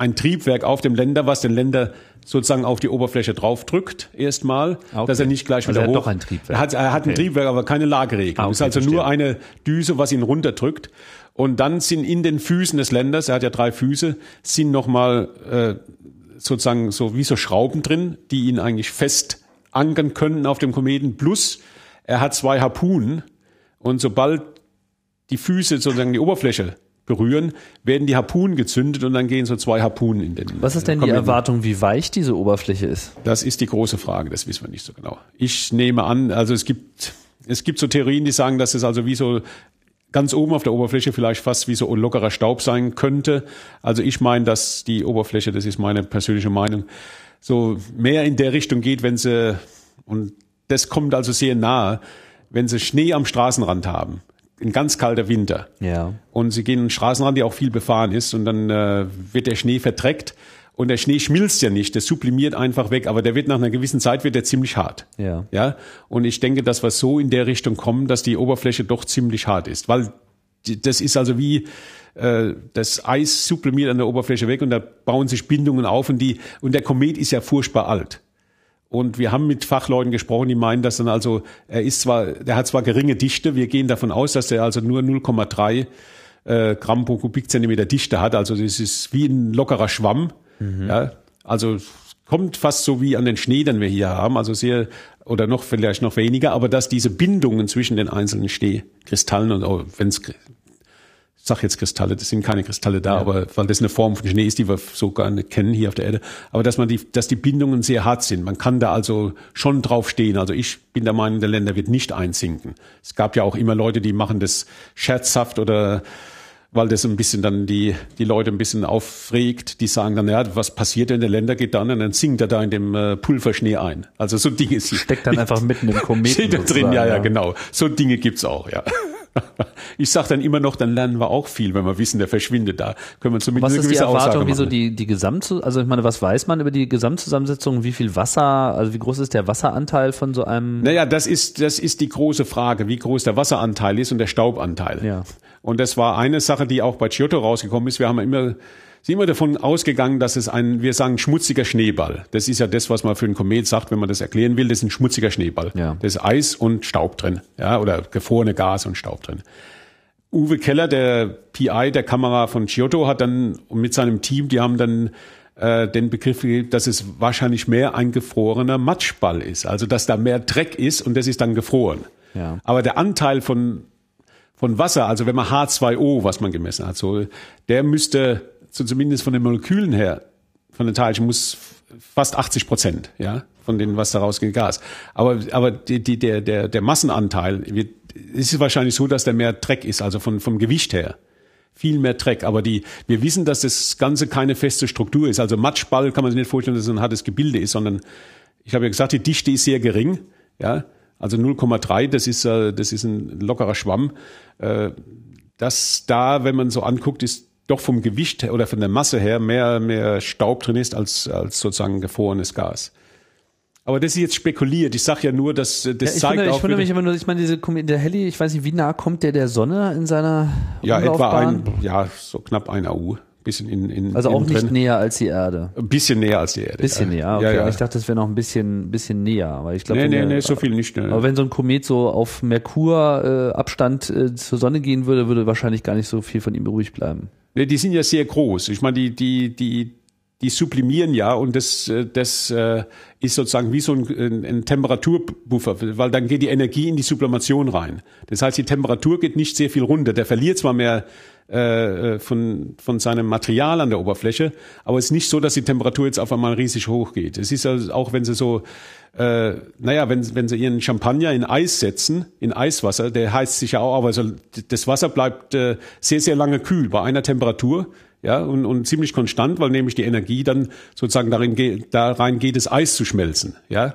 ein Triebwerk auf dem Länder, was den Länder sozusagen auf die Oberfläche draufdrückt erstmal, okay. dass er nicht gleich also wieder also er hoch. Hat doch ein Triebwerk. Er hat, er hat okay. ein Triebwerk, aber keine Lageregelung. Ah, okay, ist also verstehe. nur eine Düse, was ihn runterdrückt. Und dann sind in den Füßen des Länders, er hat ja drei Füße, sind nochmal äh, sozusagen so wie so Schrauben drin, die ihn eigentlich fest ankern können auf dem Kometen. Plus er hat zwei Harpunen und sobald die Füße sozusagen die Oberfläche berühren, werden die Harpunen gezündet und dann gehen so zwei Harpunen in den. Was ist denn die Erwartung, wie weich diese Oberfläche ist? Das ist die große Frage, das wissen wir nicht so genau. Ich nehme an, also es gibt, es gibt so Theorien, die sagen, dass es also wie so ganz oben auf der Oberfläche vielleicht fast wie so ein lockerer Staub sein könnte. Also ich meine, dass die Oberfläche, das ist meine persönliche Meinung, so mehr in der Richtung geht, wenn sie, und das kommt also sehr nahe, wenn sie Schnee am Straßenrand haben ein ganz kalter Winter. Ja. Und sie gehen einen Straßenrand, die auch viel befahren ist, und dann äh, wird der Schnee verdreckt. Und der Schnee schmilzt ja nicht, der sublimiert einfach weg, aber der wird nach einer gewissen Zeit wird der ziemlich hart. Ja. Ja. Und ich denke, dass wir so in der Richtung kommen, dass die Oberfläche doch ziemlich hart ist, weil das ist also wie äh, das Eis sublimiert an der Oberfläche weg und da bauen sich Bindungen auf und die und der Komet ist ja furchtbar alt. Und wir haben mit Fachleuten gesprochen, die meinen, dass dann also, er ist zwar, der hat zwar geringe Dichte, wir gehen davon aus, dass er also nur 0,3 äh, Gramm pro Kubikzentimeter Dichte hat. Also das ist wie ein lockerer Schwamm. Mhm. Ja, also kommt fast so wie an den Schnee, den wir hier haben. Also sehr, oder noch vielleicht noch weniger, aber dass diese Bindungen zwischen den einzelnen Schneekristallen und wenn es ich sag jetzt Kristalle, das sind keine Kristalle da, ja. aber weil das eine Form von Schnee ist, die wir so gar nicht kennen hier auf der Erde. Aber dass man die, dass die Bindungen sehr hart sind. Man kann da also schon drauf stehen. Also ich bin der Meinung, der Länder wird nicht einsinken. Es gab ja auch immer Leute, die machen das scherzhaft oder weil das ein bisschen dann die, die Leute ein bisschen aufregt, die sagen dann, ja, was passiert denn, der Länder geht dann und dann sinkt er da in dem äh, Pulverschnee ein. Also so Dinge. Steckt dann einfach mitten im Kometen. Steht da drin, ja, ja, genau. So Dinge gibt's auch, ja. Ich sage dann immer noch, dann lernen wir auch viel, wenn wir wissen, der verschwindet da. Können wir zumindest was eine gewisse ist die Erwartung, wieso die, die Gesamt, also ich meine, was weiß man über die Gesamtzusammensetzung? Wie viel Wasser, also wie groß ist der Wasseranteil von so einem? Naja, das ist, das ist die große Frage, wie groß der Wasseranteil ist und der Staubanteil. Ja. Und das war eine Sache, die auch bei Giotto rausgekommen ist. Wir haben immer sind wir davon ausgegangen, dass es ein, wir sagen, schmutziger Schneeball. Das ist ja das, was man für einen Komet sagt, wenn man das erklären will. Das ist ein schmutziger Schneeball. Ja. Da ist Eis und Staub drin, ja, oder gefrorene Gas und Staub drin. Uwe Keller, der PI der Kamera von Giotto, hat dann mit seinem Team, die haben dann äh, den Begriff gegeben, dass es wahrscheinlich mehr ein gefrorener Matschball ist. Also dass da mehr Dreck ist und das ist dann gefroren. Ja. Aber der Anteil von, von Wasser, also wenn man H2O, was man gemessen hat, so, der müsste so zumindest von den Molekülen her, von den Teilchen, muss fast 80 Prozent, ja, von dem, was da rausgeht, Gas. Aber, aber die, die, der, der, der Massenanteil wird, ist es wahrscheinlich so, dass der mehr Dreck ist, also von, vom Gewicht her. Viel mehr Dreck. Aber die, wir wissen, dass das Ganze keine feste Struktur ist. Also Matschball kann man sich nicht vorstellen, dass es ein hartes Gebilde ist, sondern ich habe ja gesagt, die Dichte ist sehr gering, ja. Also 0,3, das ist, äh, das ist ein lockerer Schwamm. Äh, das da, wenn man so anguckt, ist doch vom Gewicht her oder von der Masse her mehr, mehr Staub drin ist als, als sozusagen gefrorenes Gas. Aber das ist jetzt spekuliert. Ich sage ja nur, dass das ja, ich zeigt wundere, auch. Ich wundere mich immer nur, ich meine, diese, der Heli, ich weiß nicht, wie nah kommt der der Sonne in seiner ja, etwa Umlaufbahn? ein, ja, so knapp ein AU. Bisschen in, in, Also auch nicht drin. näher als die Erde. Ein bisschen näher als die Erde. Bisschen ja. näher, okay. Ja, ja. Ich dachte, das wäre noch ein bisschen, bisschen näher. Weil ich glaube, nee, nee, nee, so viel nicht. Ne. Aber wenn so ein Komet so auf Merkur äh, Abstand äh, zur Sonne gehen würde, würde wahrscheinlich gar nicht so viel von ihm übrig bleiben. Nee, die sind ja sehr groß. Ich meine, die, die, die, die sublimieren ja und das, äh, das äh, ist sozusagen wie so ein, ein Temperaturbuffer, weil dann geht die Energie in die Sublimation rein. Das heißt, die Temperatur geht nicht sehr viel runter. Der verliert zwar mehr äh, äh, von, von seinem Material an der Oberfläche, aber es ist nicht so, dass die Temperatur jetzt auf einmal riesig hoch geht. Es ist also auch, wenn sie so, äh, naja, wenn, wenn sie ihren Champagner in Eis setzen, in Eiswasser, der heizt sich ja auch, aber so, das Wasser bleibt äh, sehr, sehr lange kühl bei einer Temperatur. Ja, und, und ziemlich konstant, weil nämlich die Energie dann sozusagen darin geht, da rein geht, das Eis zu schmelzen. Ja,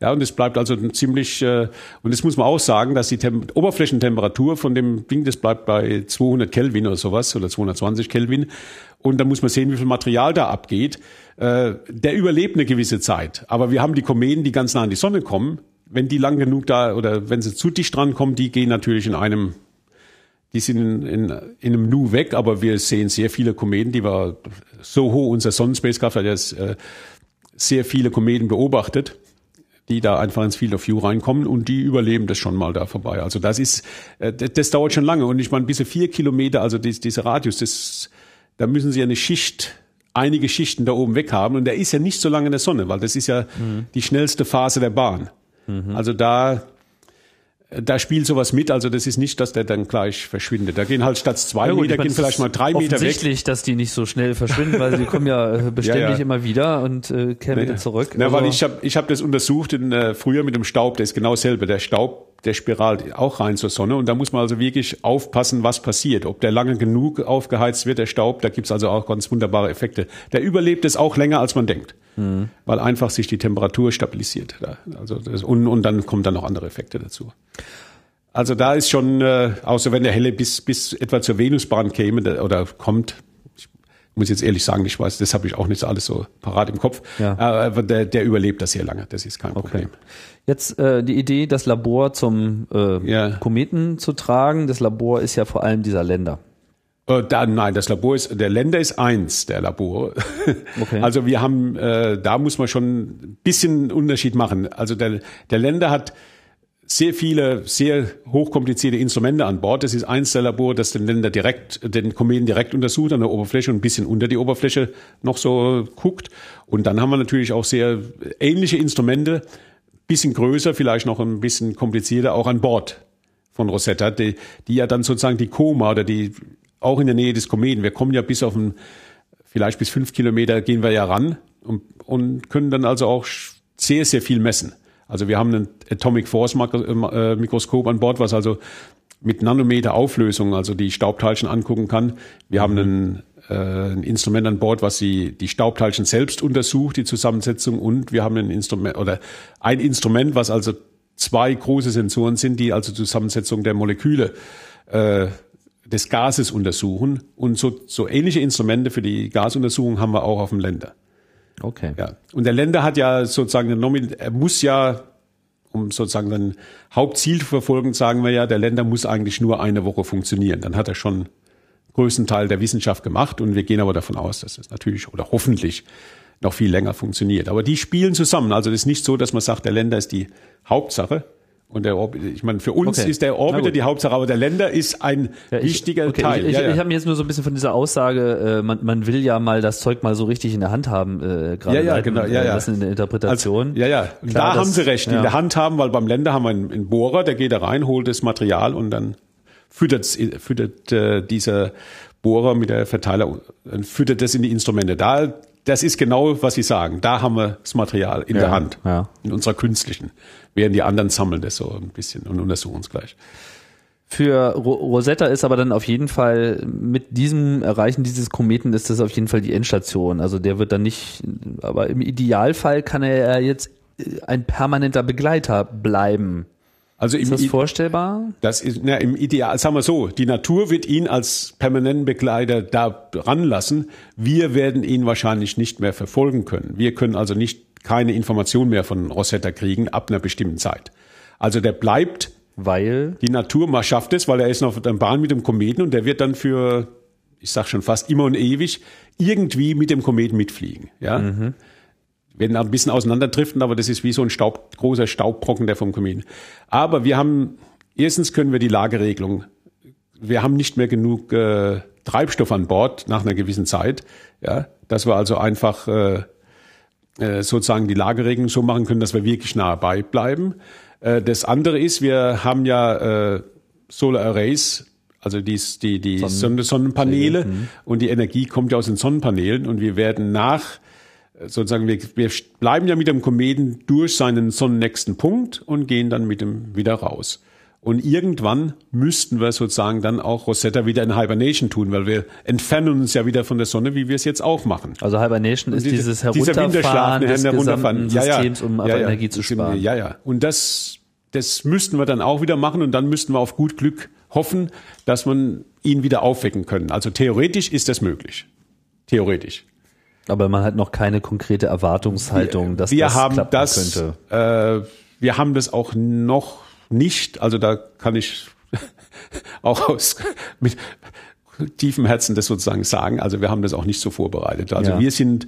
ja, und es bleibt also ziemlich, äh, und das muss man auch sagen, dass die Tem Oberflächentemperatur von dem Ding, das bleibt bei 200 Kelvin oder sowas, oder 220 Kelvin. Und da muss man sehen, wie viel Material da abgeht. Äh, der überlebt eine gewisse Zeit. Aber wir haben die Kometen, die ganz nah an die Sonne kommen. Wenn die lang genug da, oder wenn sie zu dicht dran kommen, die gehen natürlich in einem die sind in, in, in einem Nu weg, aber wir sehen sehr viele Kometen, die wir so hoch, unser Sonnenspacecraft hat jetzt äh, sehr viele Kometen beobachtet, die da einfach ins Field of View reinkommen und die überleben das schon mal da vorbei. Also das ist, äh, das, das dauert schon lange und ich meine, bis zu vier Kilometer, also dies, dieser Radius, das, da müssen sie eine Schicht, einige Schichten da oben weg haben und der ist ja nicht so lange in der Sonne, weil das ist ja die schnellste Phase der Bahn. Also da da spielt sowas mit, also das ist nicht, dass der dann gleich verschwindet. Da gehen halt statt zwei Ja Meter meine, gehen vielleicht mal drei Meter weg. Offensichtlich, dass die nicht so schnell verschwinden, weil sie kommen ja äh, beständig Ja, ja. immer wieder und äh, kehren wieder zurück. Na, weil Also- ich habe ich hab das untersucht in, äh, früher mit dem Staub, der ist genau dasselbe. Der Staub, der spiralt auch rein zur Sonne und da muss man also wirklich aufpassen, was passiert. Ob der lange genug aufgeheizt wird, der Staub, da gibt's also auch ganz wunderbare Effekte. Der überlebt es auch länger, als man denkt, Mhm. weil einfach sich die Temperatur stabilisiert. Da. Also das, und, und dann kommen dann noch andere Effekte dazu. Also da ist schon, äh, außer wenn der Helle bis, bis etwa zur Venusbahn käme der, oder kommt, ich muss jetzt ehrlich sagen, ich weiß, das habe ich auch nicht alles so parat im Kopf, Ja. Aber der, der überlebt das sehr lange, das ist kein Problem. Jetzt äh, die Idee, das Labor zum äh, Ja. Kometen zu tragen. Das Labor ist ja vor allem dieser Länder. Äh, da, nein, das Labor ist, der Länder ist eins der Labore. Okay. Also wir haben, äh, da muss man schon ein bisschen Unterschied machen. Also der, der Länder hat sehr viele, sehr hochkomplizierte Instrumente an Bord. Das ist eins der Labore, das den Länder direkt, den Kometen direkt untersucht an der Oberfläche und ein bisschen unter die Oberfläche noch so guckt. Und dann haben wir natürlich auch sehr ähnliche Instrumente, bisschen größer, vielleicht noch ein bisschen komplizierter, auch an Bord von Rosetta, die, die ja dann sozusagen die Koma oder die auch in der Nähe des Kometen. Wir kommen ja bis auf ein, vielleicht bis fünf Kilometer gehen wir ja ran und, und können dann also auch sehr, sehr viel messen. Also wir haben ein Atomic Force Makro- äh, Mikroskop an Bord, was also mit Nanometer Auflösung, also die Staubteilchen angucken kann. Wir haben ein, äh, ein Instrument an Bord, was die, die Staubteilchen selbst untersucht, die Zusammensetzung, und wir haben ein Instrument oder ein Instrument, was also zwei große Sensoren sind, die also Zusammensetzung der Moleküle äh, des Gases untersuchen. Und so, so ähnliche Instrumente für die Gasuntersuchung haben wir auch auf dem Länder. Okay. Ja. Und der Länder hat ja sozusagen er muss ja, um sozusagen sein Hauptziel zu verfolgen, sagen wir ja, der Länder muss eigentlich nur eine Woche funktionieren. Dann hat er schon größten Teil der Wissenschaft gemacht und wir gehen aber davon aus, dass es natürlich oder hoffentlich noch viel länger funktioniert. Aber die spielen zusammen. Also es ist nicht so, dass man sagt, der Länder ist die Hauptsache Und der Orbiter, ich meine, für uns Okay. ist der Orbiter die Hauptsache, aber der Länder ist ein Ja, ich- wichtiger okay, Teil. Ich, ich, ja, ja. ich habe mir jetzt nur so ein bisschen von dieser Aussage, äh, man, man will ja mal das Zeug mal so richtig in der Hand haben, äh, gerade Ja, ja, genau, ja, äh, ja. in der Interpretation. ja, ja. Und Klar, da das- haben Sie recht, ja. in der Hand haben, weil beim Länder haben wir einen, einen Bohrer, der geht da rein, holt das Material und dann füttert, füttert äh, dieser Bohrer mit der Verteiler, äh, füttert das in die Instrumente. Da, das ist genau, was Sie sagen. Da haben wir das Material in Ja, der Hand, ja. in unserer künstlichen. Während die anderen sammeln das so ein bisschen und untersuchen es gleich. Für Ro Rosetta ist aber dann auf jeden Fall mit diesem Erreichen dieses Kometen ist das auf jeden Fall die Endstation. Also der wird dann nicht, aber im Idealfall kann er ja jetzt äh, ein permanenter Begleiter bleiben. Also Ist das vorstellbar? Das ist na, im Ideal, sagen wir so, die Natur wird ihn als permanenten Begleiter da ranlassen. Wir werden ihn wahrscheinlich nicht mehr verfolgen können. Wir können also nicht keine Information mehr von Rosetta kriegen ab einer bestimmten Zeit. Also der bleibt, Weil die Natur mal schafft es, weil er ist noch auf der Bahn mit dem Kometen und der wird dann für, ich sag schon fast immer und ewig, irgendwie mit dem Kometen mitfliegen. Ja. Werden ein bisschen auseinanderdriften, aber das ist wie so ein Staub, großer Staubbrocken, der vom Kometen. Aber wir haben, erstens können wir die Lageregelung, wir haben nicht mehr genug äh, Treibstoff an Bord nach einer gewissen Zeit, ja, dass wir also einfach äh, äh, sozusagen die Lageregelung so machen können, dass wir wirklich nah bei bleiben. Äh, das andere ist, wir haben ja äh, Solar Arrays, also die, die, die Sonnen Sonnenpaneele und die Energie kommt ja aus den Sonnenpaneelen und wir werden nach sozusagen, wir, wir bleiben ja mit dem Kometen durch seinen sonnennächsten Punkt und gehen dann mit dem wieder raus. Und irgendwann müssten wir sozusagen dann auch Rosetta wieder in Hibernation tun, weil wir entfernen uns ja wieder von der Sonne, wie wir es jetzt auch machen. also Hibernation ist Diese- dieses dieser Herunterfahren Winterschlaf, des herunterfahren. Ja, ja. Systems, um Ja, ja. Energie zu sparen. Ja, ja. Und das, das müssten wir dann auch wieder machen und dann müssten wir auf gut Glück hoffen, dass man ihn wieder aufwecken können. Also theoretisch ist das möglich. Theoretisch. Aber man hat noch keine konkrete Erwartungshaltung, dass wir das haben klappen das, könnte. äh, wir haben das auch noch nicht. Also da kann ich auch aus mit tiefem Herzen das sozusagen sagen. Also wir haben das auch nicht so vorbereitet. Also Ja. wir sind,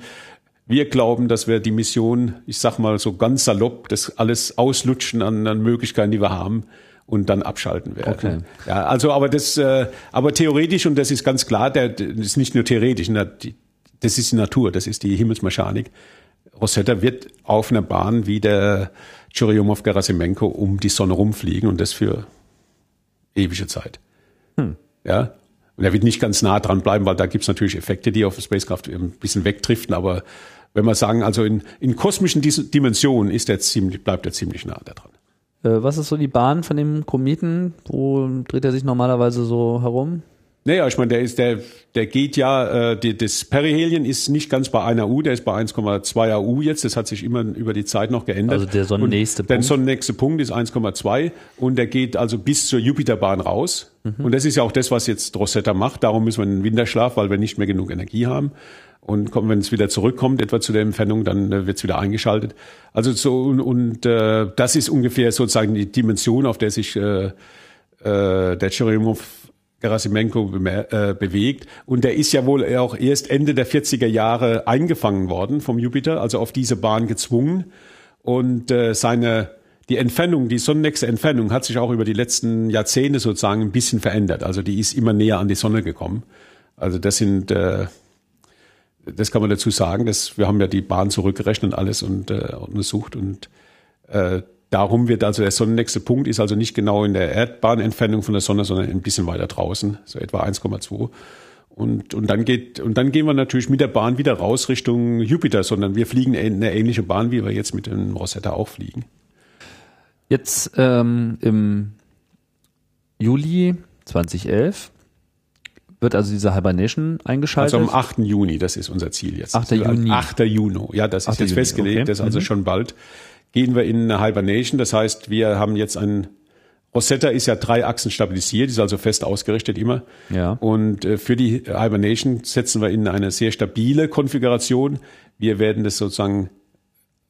wir glauben, dass wir die Mission, ich sag mal so ganz salopp, das alles auslutschen an, an Möglichkeiten, die wir haben und dann abschalten werden. Okay. Ja, also aber das, äh, aber theoretisch und das ist ganz klar, der, das ist nicht nur theoretisch, na, die- das ist die Natur, das ist die Himmelsmechanik. Rosetta wird auf einer Bahn wie der Churyumov-Gerasimenko um die Sonne rumfliegen und das für ewige Zeit. Ja. Und er wird nicht ganz nah dran bleiben, weil da gibt's natürlich Effekte, die auf der Spacecraft ein bisschen wegdriften. Aber wenn wir sagen, also in, in kosmischen Dimensionen ist er ziemlich, bleibt er ziemlich nah da dran. Äh, was ist so die Bahn von dem Kometen? Wo dreht er sich normalerweise so herum? Naja, ich meine, der ist, der, der geht ja, äh, die, das Perihelien ist nicht ganz bei einer U, der ist bei 1,2 AU jetzt. Das hat sich immer über die Zeit noch geändert. Also der sonnennächste und Der Punkt. sonnennächste Punkt ist 1,2 und der geht also bis zur Jupiterbahn raus. Mhm. Und das ist ja auch das, was jetzt Rosetta macht. Darum müssen wir in den Winterschlaf, weil wir nicht mehr genug Energie haben. Und kommen, wenn es wieder zurückkommt, etwa zu der Entfernung, dann äh, wird es wieder eingeschaltet. Also so und, und äh, das ist ungefähr sozusagen die Dimension, auf der sich äh, äh, der Churyumov Gerasimenko äh, bewegt. Und der ist ja wohl auch erst Ende der 40er Jahre eingefangen worden vom Jupiter, also auf diese Bahn gezwungen. Und äh, seine die Entfernung, die sonnennächste Entfernung hat sich auch über die letzten Jahrzehnte sozusagen ein bisschen verändert. Also die ist immer näher an die Sonne gekommen. Also das sind äh, das kann man dazu sagen, dass wir haben ja die Bahn zurückgerechnet und alles und äh, untersucht und äh, darum wird also der sonnennächste Punkt ist also nicht genau in der Erdbahnentfernung von der Sonne, sondern ein bisschen weiter draußen, so etwa 1,2. Und, und dann geht, und dann gehen wir natürlich mit der Bahn wieder raus Richtung Jupiter, sondern wir fliegen in eine ähnliche Bahn, wie wir jetzt mit dem Rosetta auch fliegen. Jetzt ähm, im Juli 2011 wird also diese Hibernation eingeschaltet. Also am 8. Juni, das ist unser Ziel jetzt. 8. Juni. 8. Juni, ja, das ist 8. jetzt Juni, festgelegt, okay. das ist also schon bald. Gehen wir in eine Hibernation, das heißt, wir haben jetzt ein, Rosetta ist ja drei Achsen stabilisiert, ist also fest ausgerichtet immer. Ja. Und äh, für die Hibernation setzen wir in eine sehr stabile Konfiguration. Wir werden das sozusagen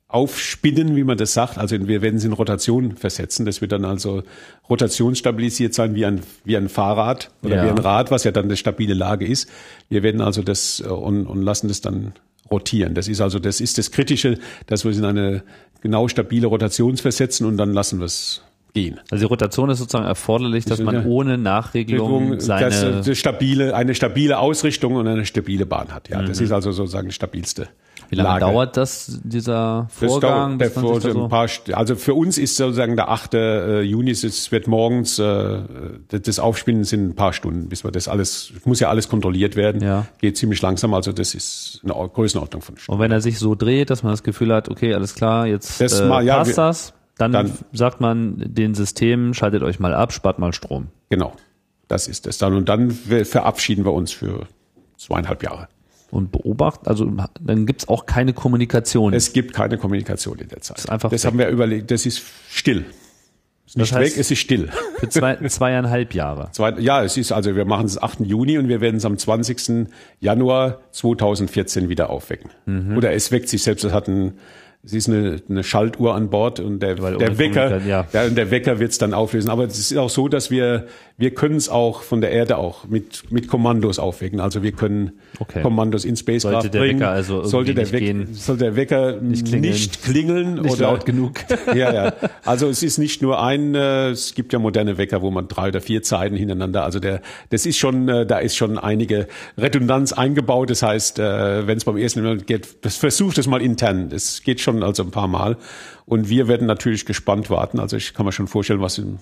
aufspinnen, wie man das sagt. Also wir werden es in Rotation versetzen. Das wird dann also rotationsstabilisiert sein wie ein, wie ein Fahrrad oder Ja. wie ein Rad, was ja dann eine stabile Lage ist. Wir werden also das äh, und, und lassen das dann rotieren. Das ist also, das ist das Kritische, dass wir es in eine genau stabile Rotation versetzen und dann lassen wir es gehen. Also die Rotation ist sozusagen erforderlich, dass man ohne Nachregelung seine dass, äh, stabile, eine stabile Ausrichtung und eine stabile Bahn hat. Ja, das ist also sozusagen die stabilste. Wie lange Lage. dauert das, dieser Das Vorgang? dauert, der Vor- so- ein paar, also für uns ist sozusagen der 8. äh, Juni, es wird morgens, äh, das Aufspielen sind ein paar Stunden, bis wir das alles, muss ja alles kontrolliert werden, Ja. geht ziemlich langsam, also das ist eine Or- Größenordnung von Stunden. Und wenn er sich so dreht, dass man das Gefühl hat, okay, alles klar, jetzt Das äh, mal- ja, passt wir- das, dann, dann- sagt man den Systemen, schaltet euch mal ab, spart mal Strom. Genau, das ist es dann. Und dann verabschieden wir uns für zweieinhalb Jahre. Und beobacht, also dann gibt's auch keine Kommunikation. Es gibt keine Kommunikation in der Zeit. Ist einfach das weg. haben wir überlegt, das ist still. Ist nicht heißt- weg, es ist still. Für zwei, zweieinhalb Jahre. Zwei, ja, es ist also, wir machen es 8. Juni und wir werden es am 20. Januar 2014 wieder aufwecken. Mhm. Oder es weckt sich selbst, es hat ein, es ist eine, eine Schaltuhr an Bord und der, Weil der Wecker, ja. ja. und der Wecker wird es dann auflösen. Aber es ist auch so, dass wir, wir können es auch von der Erde auch mit, mit Kommandos aufwecken. Also wir können Okay. Kommandos in Spacecraft Sollte der bringen. Wecker also sollte der nicht gehen. sollte der Wecker nicht klingeln. klingeln, Nicht oder laut genug. ja, ja. Also es ist nicht nur ein, äh, es gibt ja moderne Wecker, wo man drei oder vier Zeiten hintereinander, also der, das ist schon, äh, da ist schon einige Redundanz eingebaut. Das heißt, äh, wenn es beim ersten Mal geht, das versucht es mal intern. Das geht schon also ein paar Mal. Und wir werden natürlich gespannt warten. Also ich kann mir schon vorstellen, was im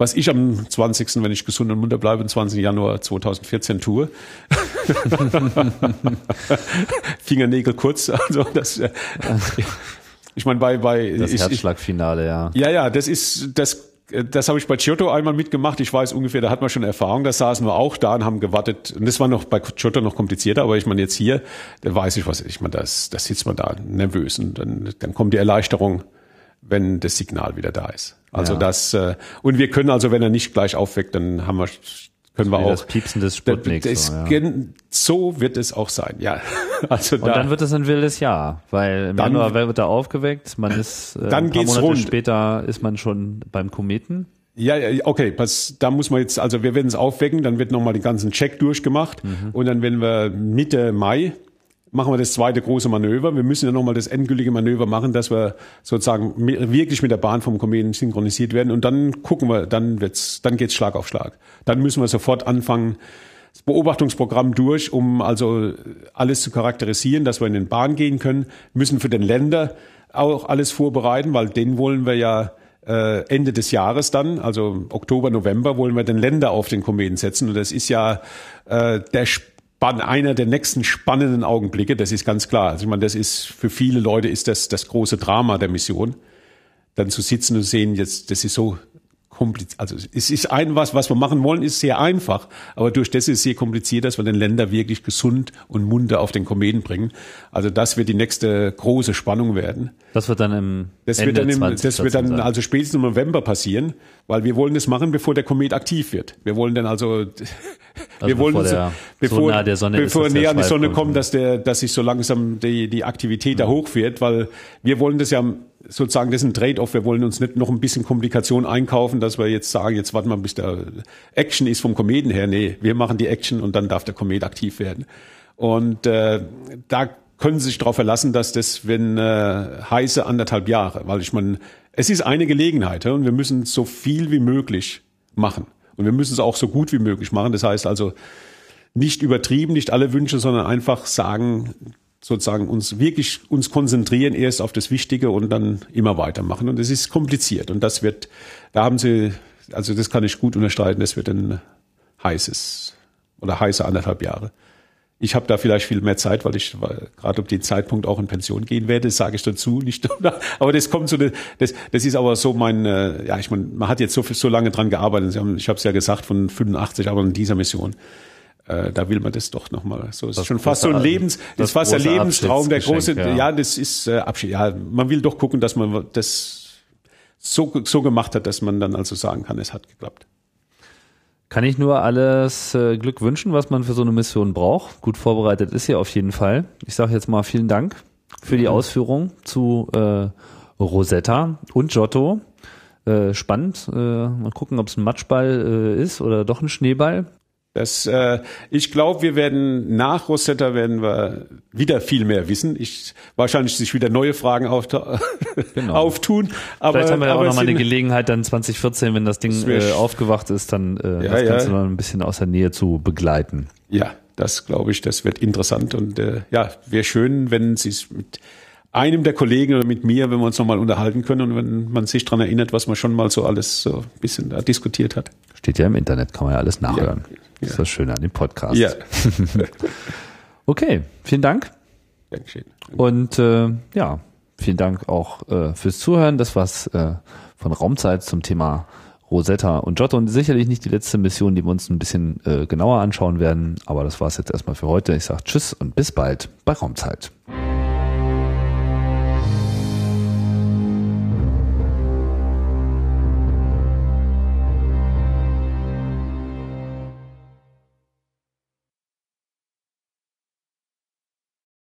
was ich am 20., wenn ich gesund und munter bleibe, am 20. Januar 2014 tue. Fingernägel kurz, also das, äh, ich meine, bei, bei, Das ich, Herzschlagfinale, ja. ja, ja, das ist, das, das habe ich bei Giotto einmal mitgemacht. Ich weiß ungefähr, da hat man schon Erfahrung. Da saßen wir auch da und haben gewartet. Und das war noch bei Giotto noch komplizierter, aber ich meine jetzt hier, da weiß ich was. Ich meine, das, das sitzt man da nervös und dann, dann kommt die Erleichterung, wenn das Signal wieder da ist. Also Ja. das, äh, und wir können also, wenn er nicht gleich aufweckt, dann haben wir, können wir auch. das Piepsen des Sputniks, Das, so, ja. so wird es auch sein, ja. Also Und da, dann wird es ein wildes Jahr, weil im Dann- Januar wird er aufgeweckt, man ist äh, Dann ein paar geht's Monate rund. später ist man schon beim Kometen. Ja, ja, okay, pass, da muss man jetzt, also wir werden es aufwecken, dann wird nochmal den ganzen Check durchgemacht Mhm. und dann werden wir Mitte Mai machen wir das zweite große Manöver. Wir müssen ja nochmal das endgültige Manöver machen, dass wir sozusagen wirklich mit der Bahn vom Kometen synchronisiert werden und dann gucken wir, dann wird's, dann geht's Schlag auf Schlag. Dann müssen wir sofort anfangen, das Beobachtungsprogramm durch, um also alles zu charakterisieren, dass wir in den Bahn gehen können, müssen für den Länder auch alles vorbereiten, weil den wollen wir ja äh, Ende des Jahres dann, also Oktober, November, wollen wir den Länder auf den Kometen setzen. Und das ist ja äh, der einer der nächsten spannenden Augenblicke, das ist ganz klar. Also ich meine, das ist für viele Leute ist das das große Drama der Mission dann zu sitzen und sehen, jetzt, das ist so kompliziert. Also es ist ein was, was wir machen wollen, ist sehr einfach, aber durch das ist es sehr kompliziert, dass wir den Länder wirklich gesund und munter auf den Kometen bringen. Also das wird die nächste große Spannung werden. Das wird dann im Das Ende wird dann, im, 2014 das wird dann also spätestens im November passieren, weil wir wollen das machen, bevor der Komet aktiv wird. Wir wollen dann also, wir wollen bevor der so bevor, nah der Sonne ist, bevor der näher an die Sonne kommt, dass der, dass sich so langsam die, die Aktivität da hochfährt, weil wir wollen das ja sozusagen, das ist ein Trade-off. Wir wollen uns nicht noch ein bisschen Komplikation einkaufen, dass wir jetzt sagen, jetzt warten wir, bis der Action ist vom Kometen her. Nee, wir machen die Action und dann darf der Komet aktiv werden. Und äh, da können Sie sich darauf verlassen, dass das, wenn äh, heiße anderthalb Jahre, weil ich meine, es ist eine Gelegenheit und wir müssen so viel wie möglich machen. Und wir müssen es auch so gut wie möglich machen. Das heißt also, nicht übertrieben, nicht alle Wünsche, sondern einfach sagen, sozusagen uns wirklich uns konzentrieren erst auf das Wichtige und dann immer weitermachen. Und es ist kompliziert. Und das wird, da haben sie, also das kann ich gut unterstreichen, das wird ein heißes oder heiße anderthalb Jahre. Ich habe da vielleicht viel mehr Zeit, weil ich gerade um den Zeitpunkt auch in Pension gehen werde, sage ich dazu, nicht. Aber das kommt so, das, das ist aber so mein, äh, ja, ich meine, man hat jetzt so so lange dran gearbeitet. Sie haben, ich habe es ja gesagt, von 85, aber in dieser Mission äh, da will man das doch nochmal. So, es ist schon fast so ein Lebens, das, das ist fast der Lebenstraum, der große, ja. ja. das ist äh, Abschied. Ja, man will doch gucken, dass man das so, so gemacht hat, dass man dann also sagen kann, es hat geklappt. Kann ich nur alles äh, Glück wünschen, was man für so eine Mission braucht. Gut vorbereitet ist sie auf jeden Fall. Ich sage jetzt mal vielen Dank für die Ausführung zu äh, Rosetta und Giotto. Äh, spannend. Äh, mal gucken, ob es ein Matschball äh, ist oder doch ein Schneeball. Das, äh, ich glaube, wir werden nach Rosetta werden wir wieder viel mehr wissen. Ich wahrscheinlich sich wieder neue Fragen auf, genau. auftun. Aber, Vielleicht haben wir ja auch nochmal eine Gelegenheit, dann 2014, wenn das Ding äh, aufgewacht ist, dann äh, ja, das Ganze ja. noch ein bisschen aus der Nähe zu begleiten. Ja, das glaube ich, das wird interessant und äh, ja, wäre schön, wenn Sie es mit einem der Kollegen oder mit mir, wenn wir uns nochmal unterhalten können und wenn man sich daran erinnert, was man schon mal so alles so ein bisschen da diskutiert hat. Steht ja im Internet, kann man ja alles nachhören. Ja. Das ist das Schöne an dem Podcast. Ja. okay, vielen Dank. Dankeschön. Und äh, ja, vielen Dank auch äh, fürs Zuhören. Das war's äh, von Raumzeit zum Thema Rosetta und Giotto. Und sicherlich nicht die letzte Mission, die wir uns ein bisschen äh, genauer anschauen werden. Aber das war's jetzt erstmal für heute. Ich sage Tschüss und bis bald bei Raumzeit.